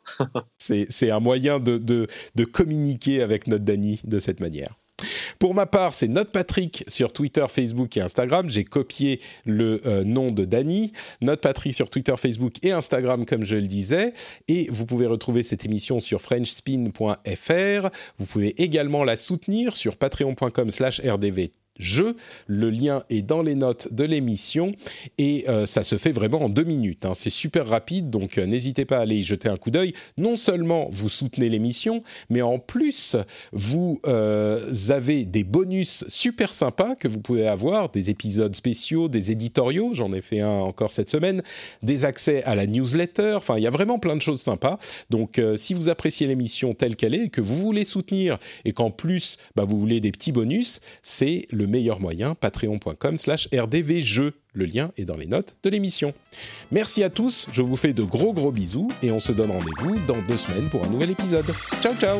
c'est un moyen de, de, de communiquer avec Notdani de cette manière. Pour ma part, c'est Note Patrick sur Twitter, Facebook et Instagram. J'ai copié le euh, nom de Dany. Note Patrick sur Twitter, Facebook et Instagram, comme je le disais. Et vous pouvez retrouver cette émission sur frenchspin.fr. Vous pouvez également la soutenir sur patreon.com/rdv jeu. Le lien est dans les notes de l'émission et euh, ça se fait vraiment en deux minutes. Hein. C'est super rapide, donc euh, n'hésitez pas à aller y jeter un coup d'œil. Non seulement vous soutenez l'émission, mais en plus vous euh, avez des bonus super sympas que vous pouvez avoir, des épisodes spéciaux, des éditoriaux, j'en ai fait un encore cette semaine, des accès à la newsletter. Enfin, il y a vraiment plein de choses sympas. Donc, si vous appréciez l'émission telle qu'elle est, que vous voulez soutenir et qu'en plus bah, vous voulez des petits bonus, c'est le meilleur moyen, patreon.com slash rdvjeux. Le lien est dans les notes de l'émission. Merci à tous, je vous fais de gros gros bisous et on se donne rendez-vous dans deux semaines pour un nouvel épisode. Ciao ciao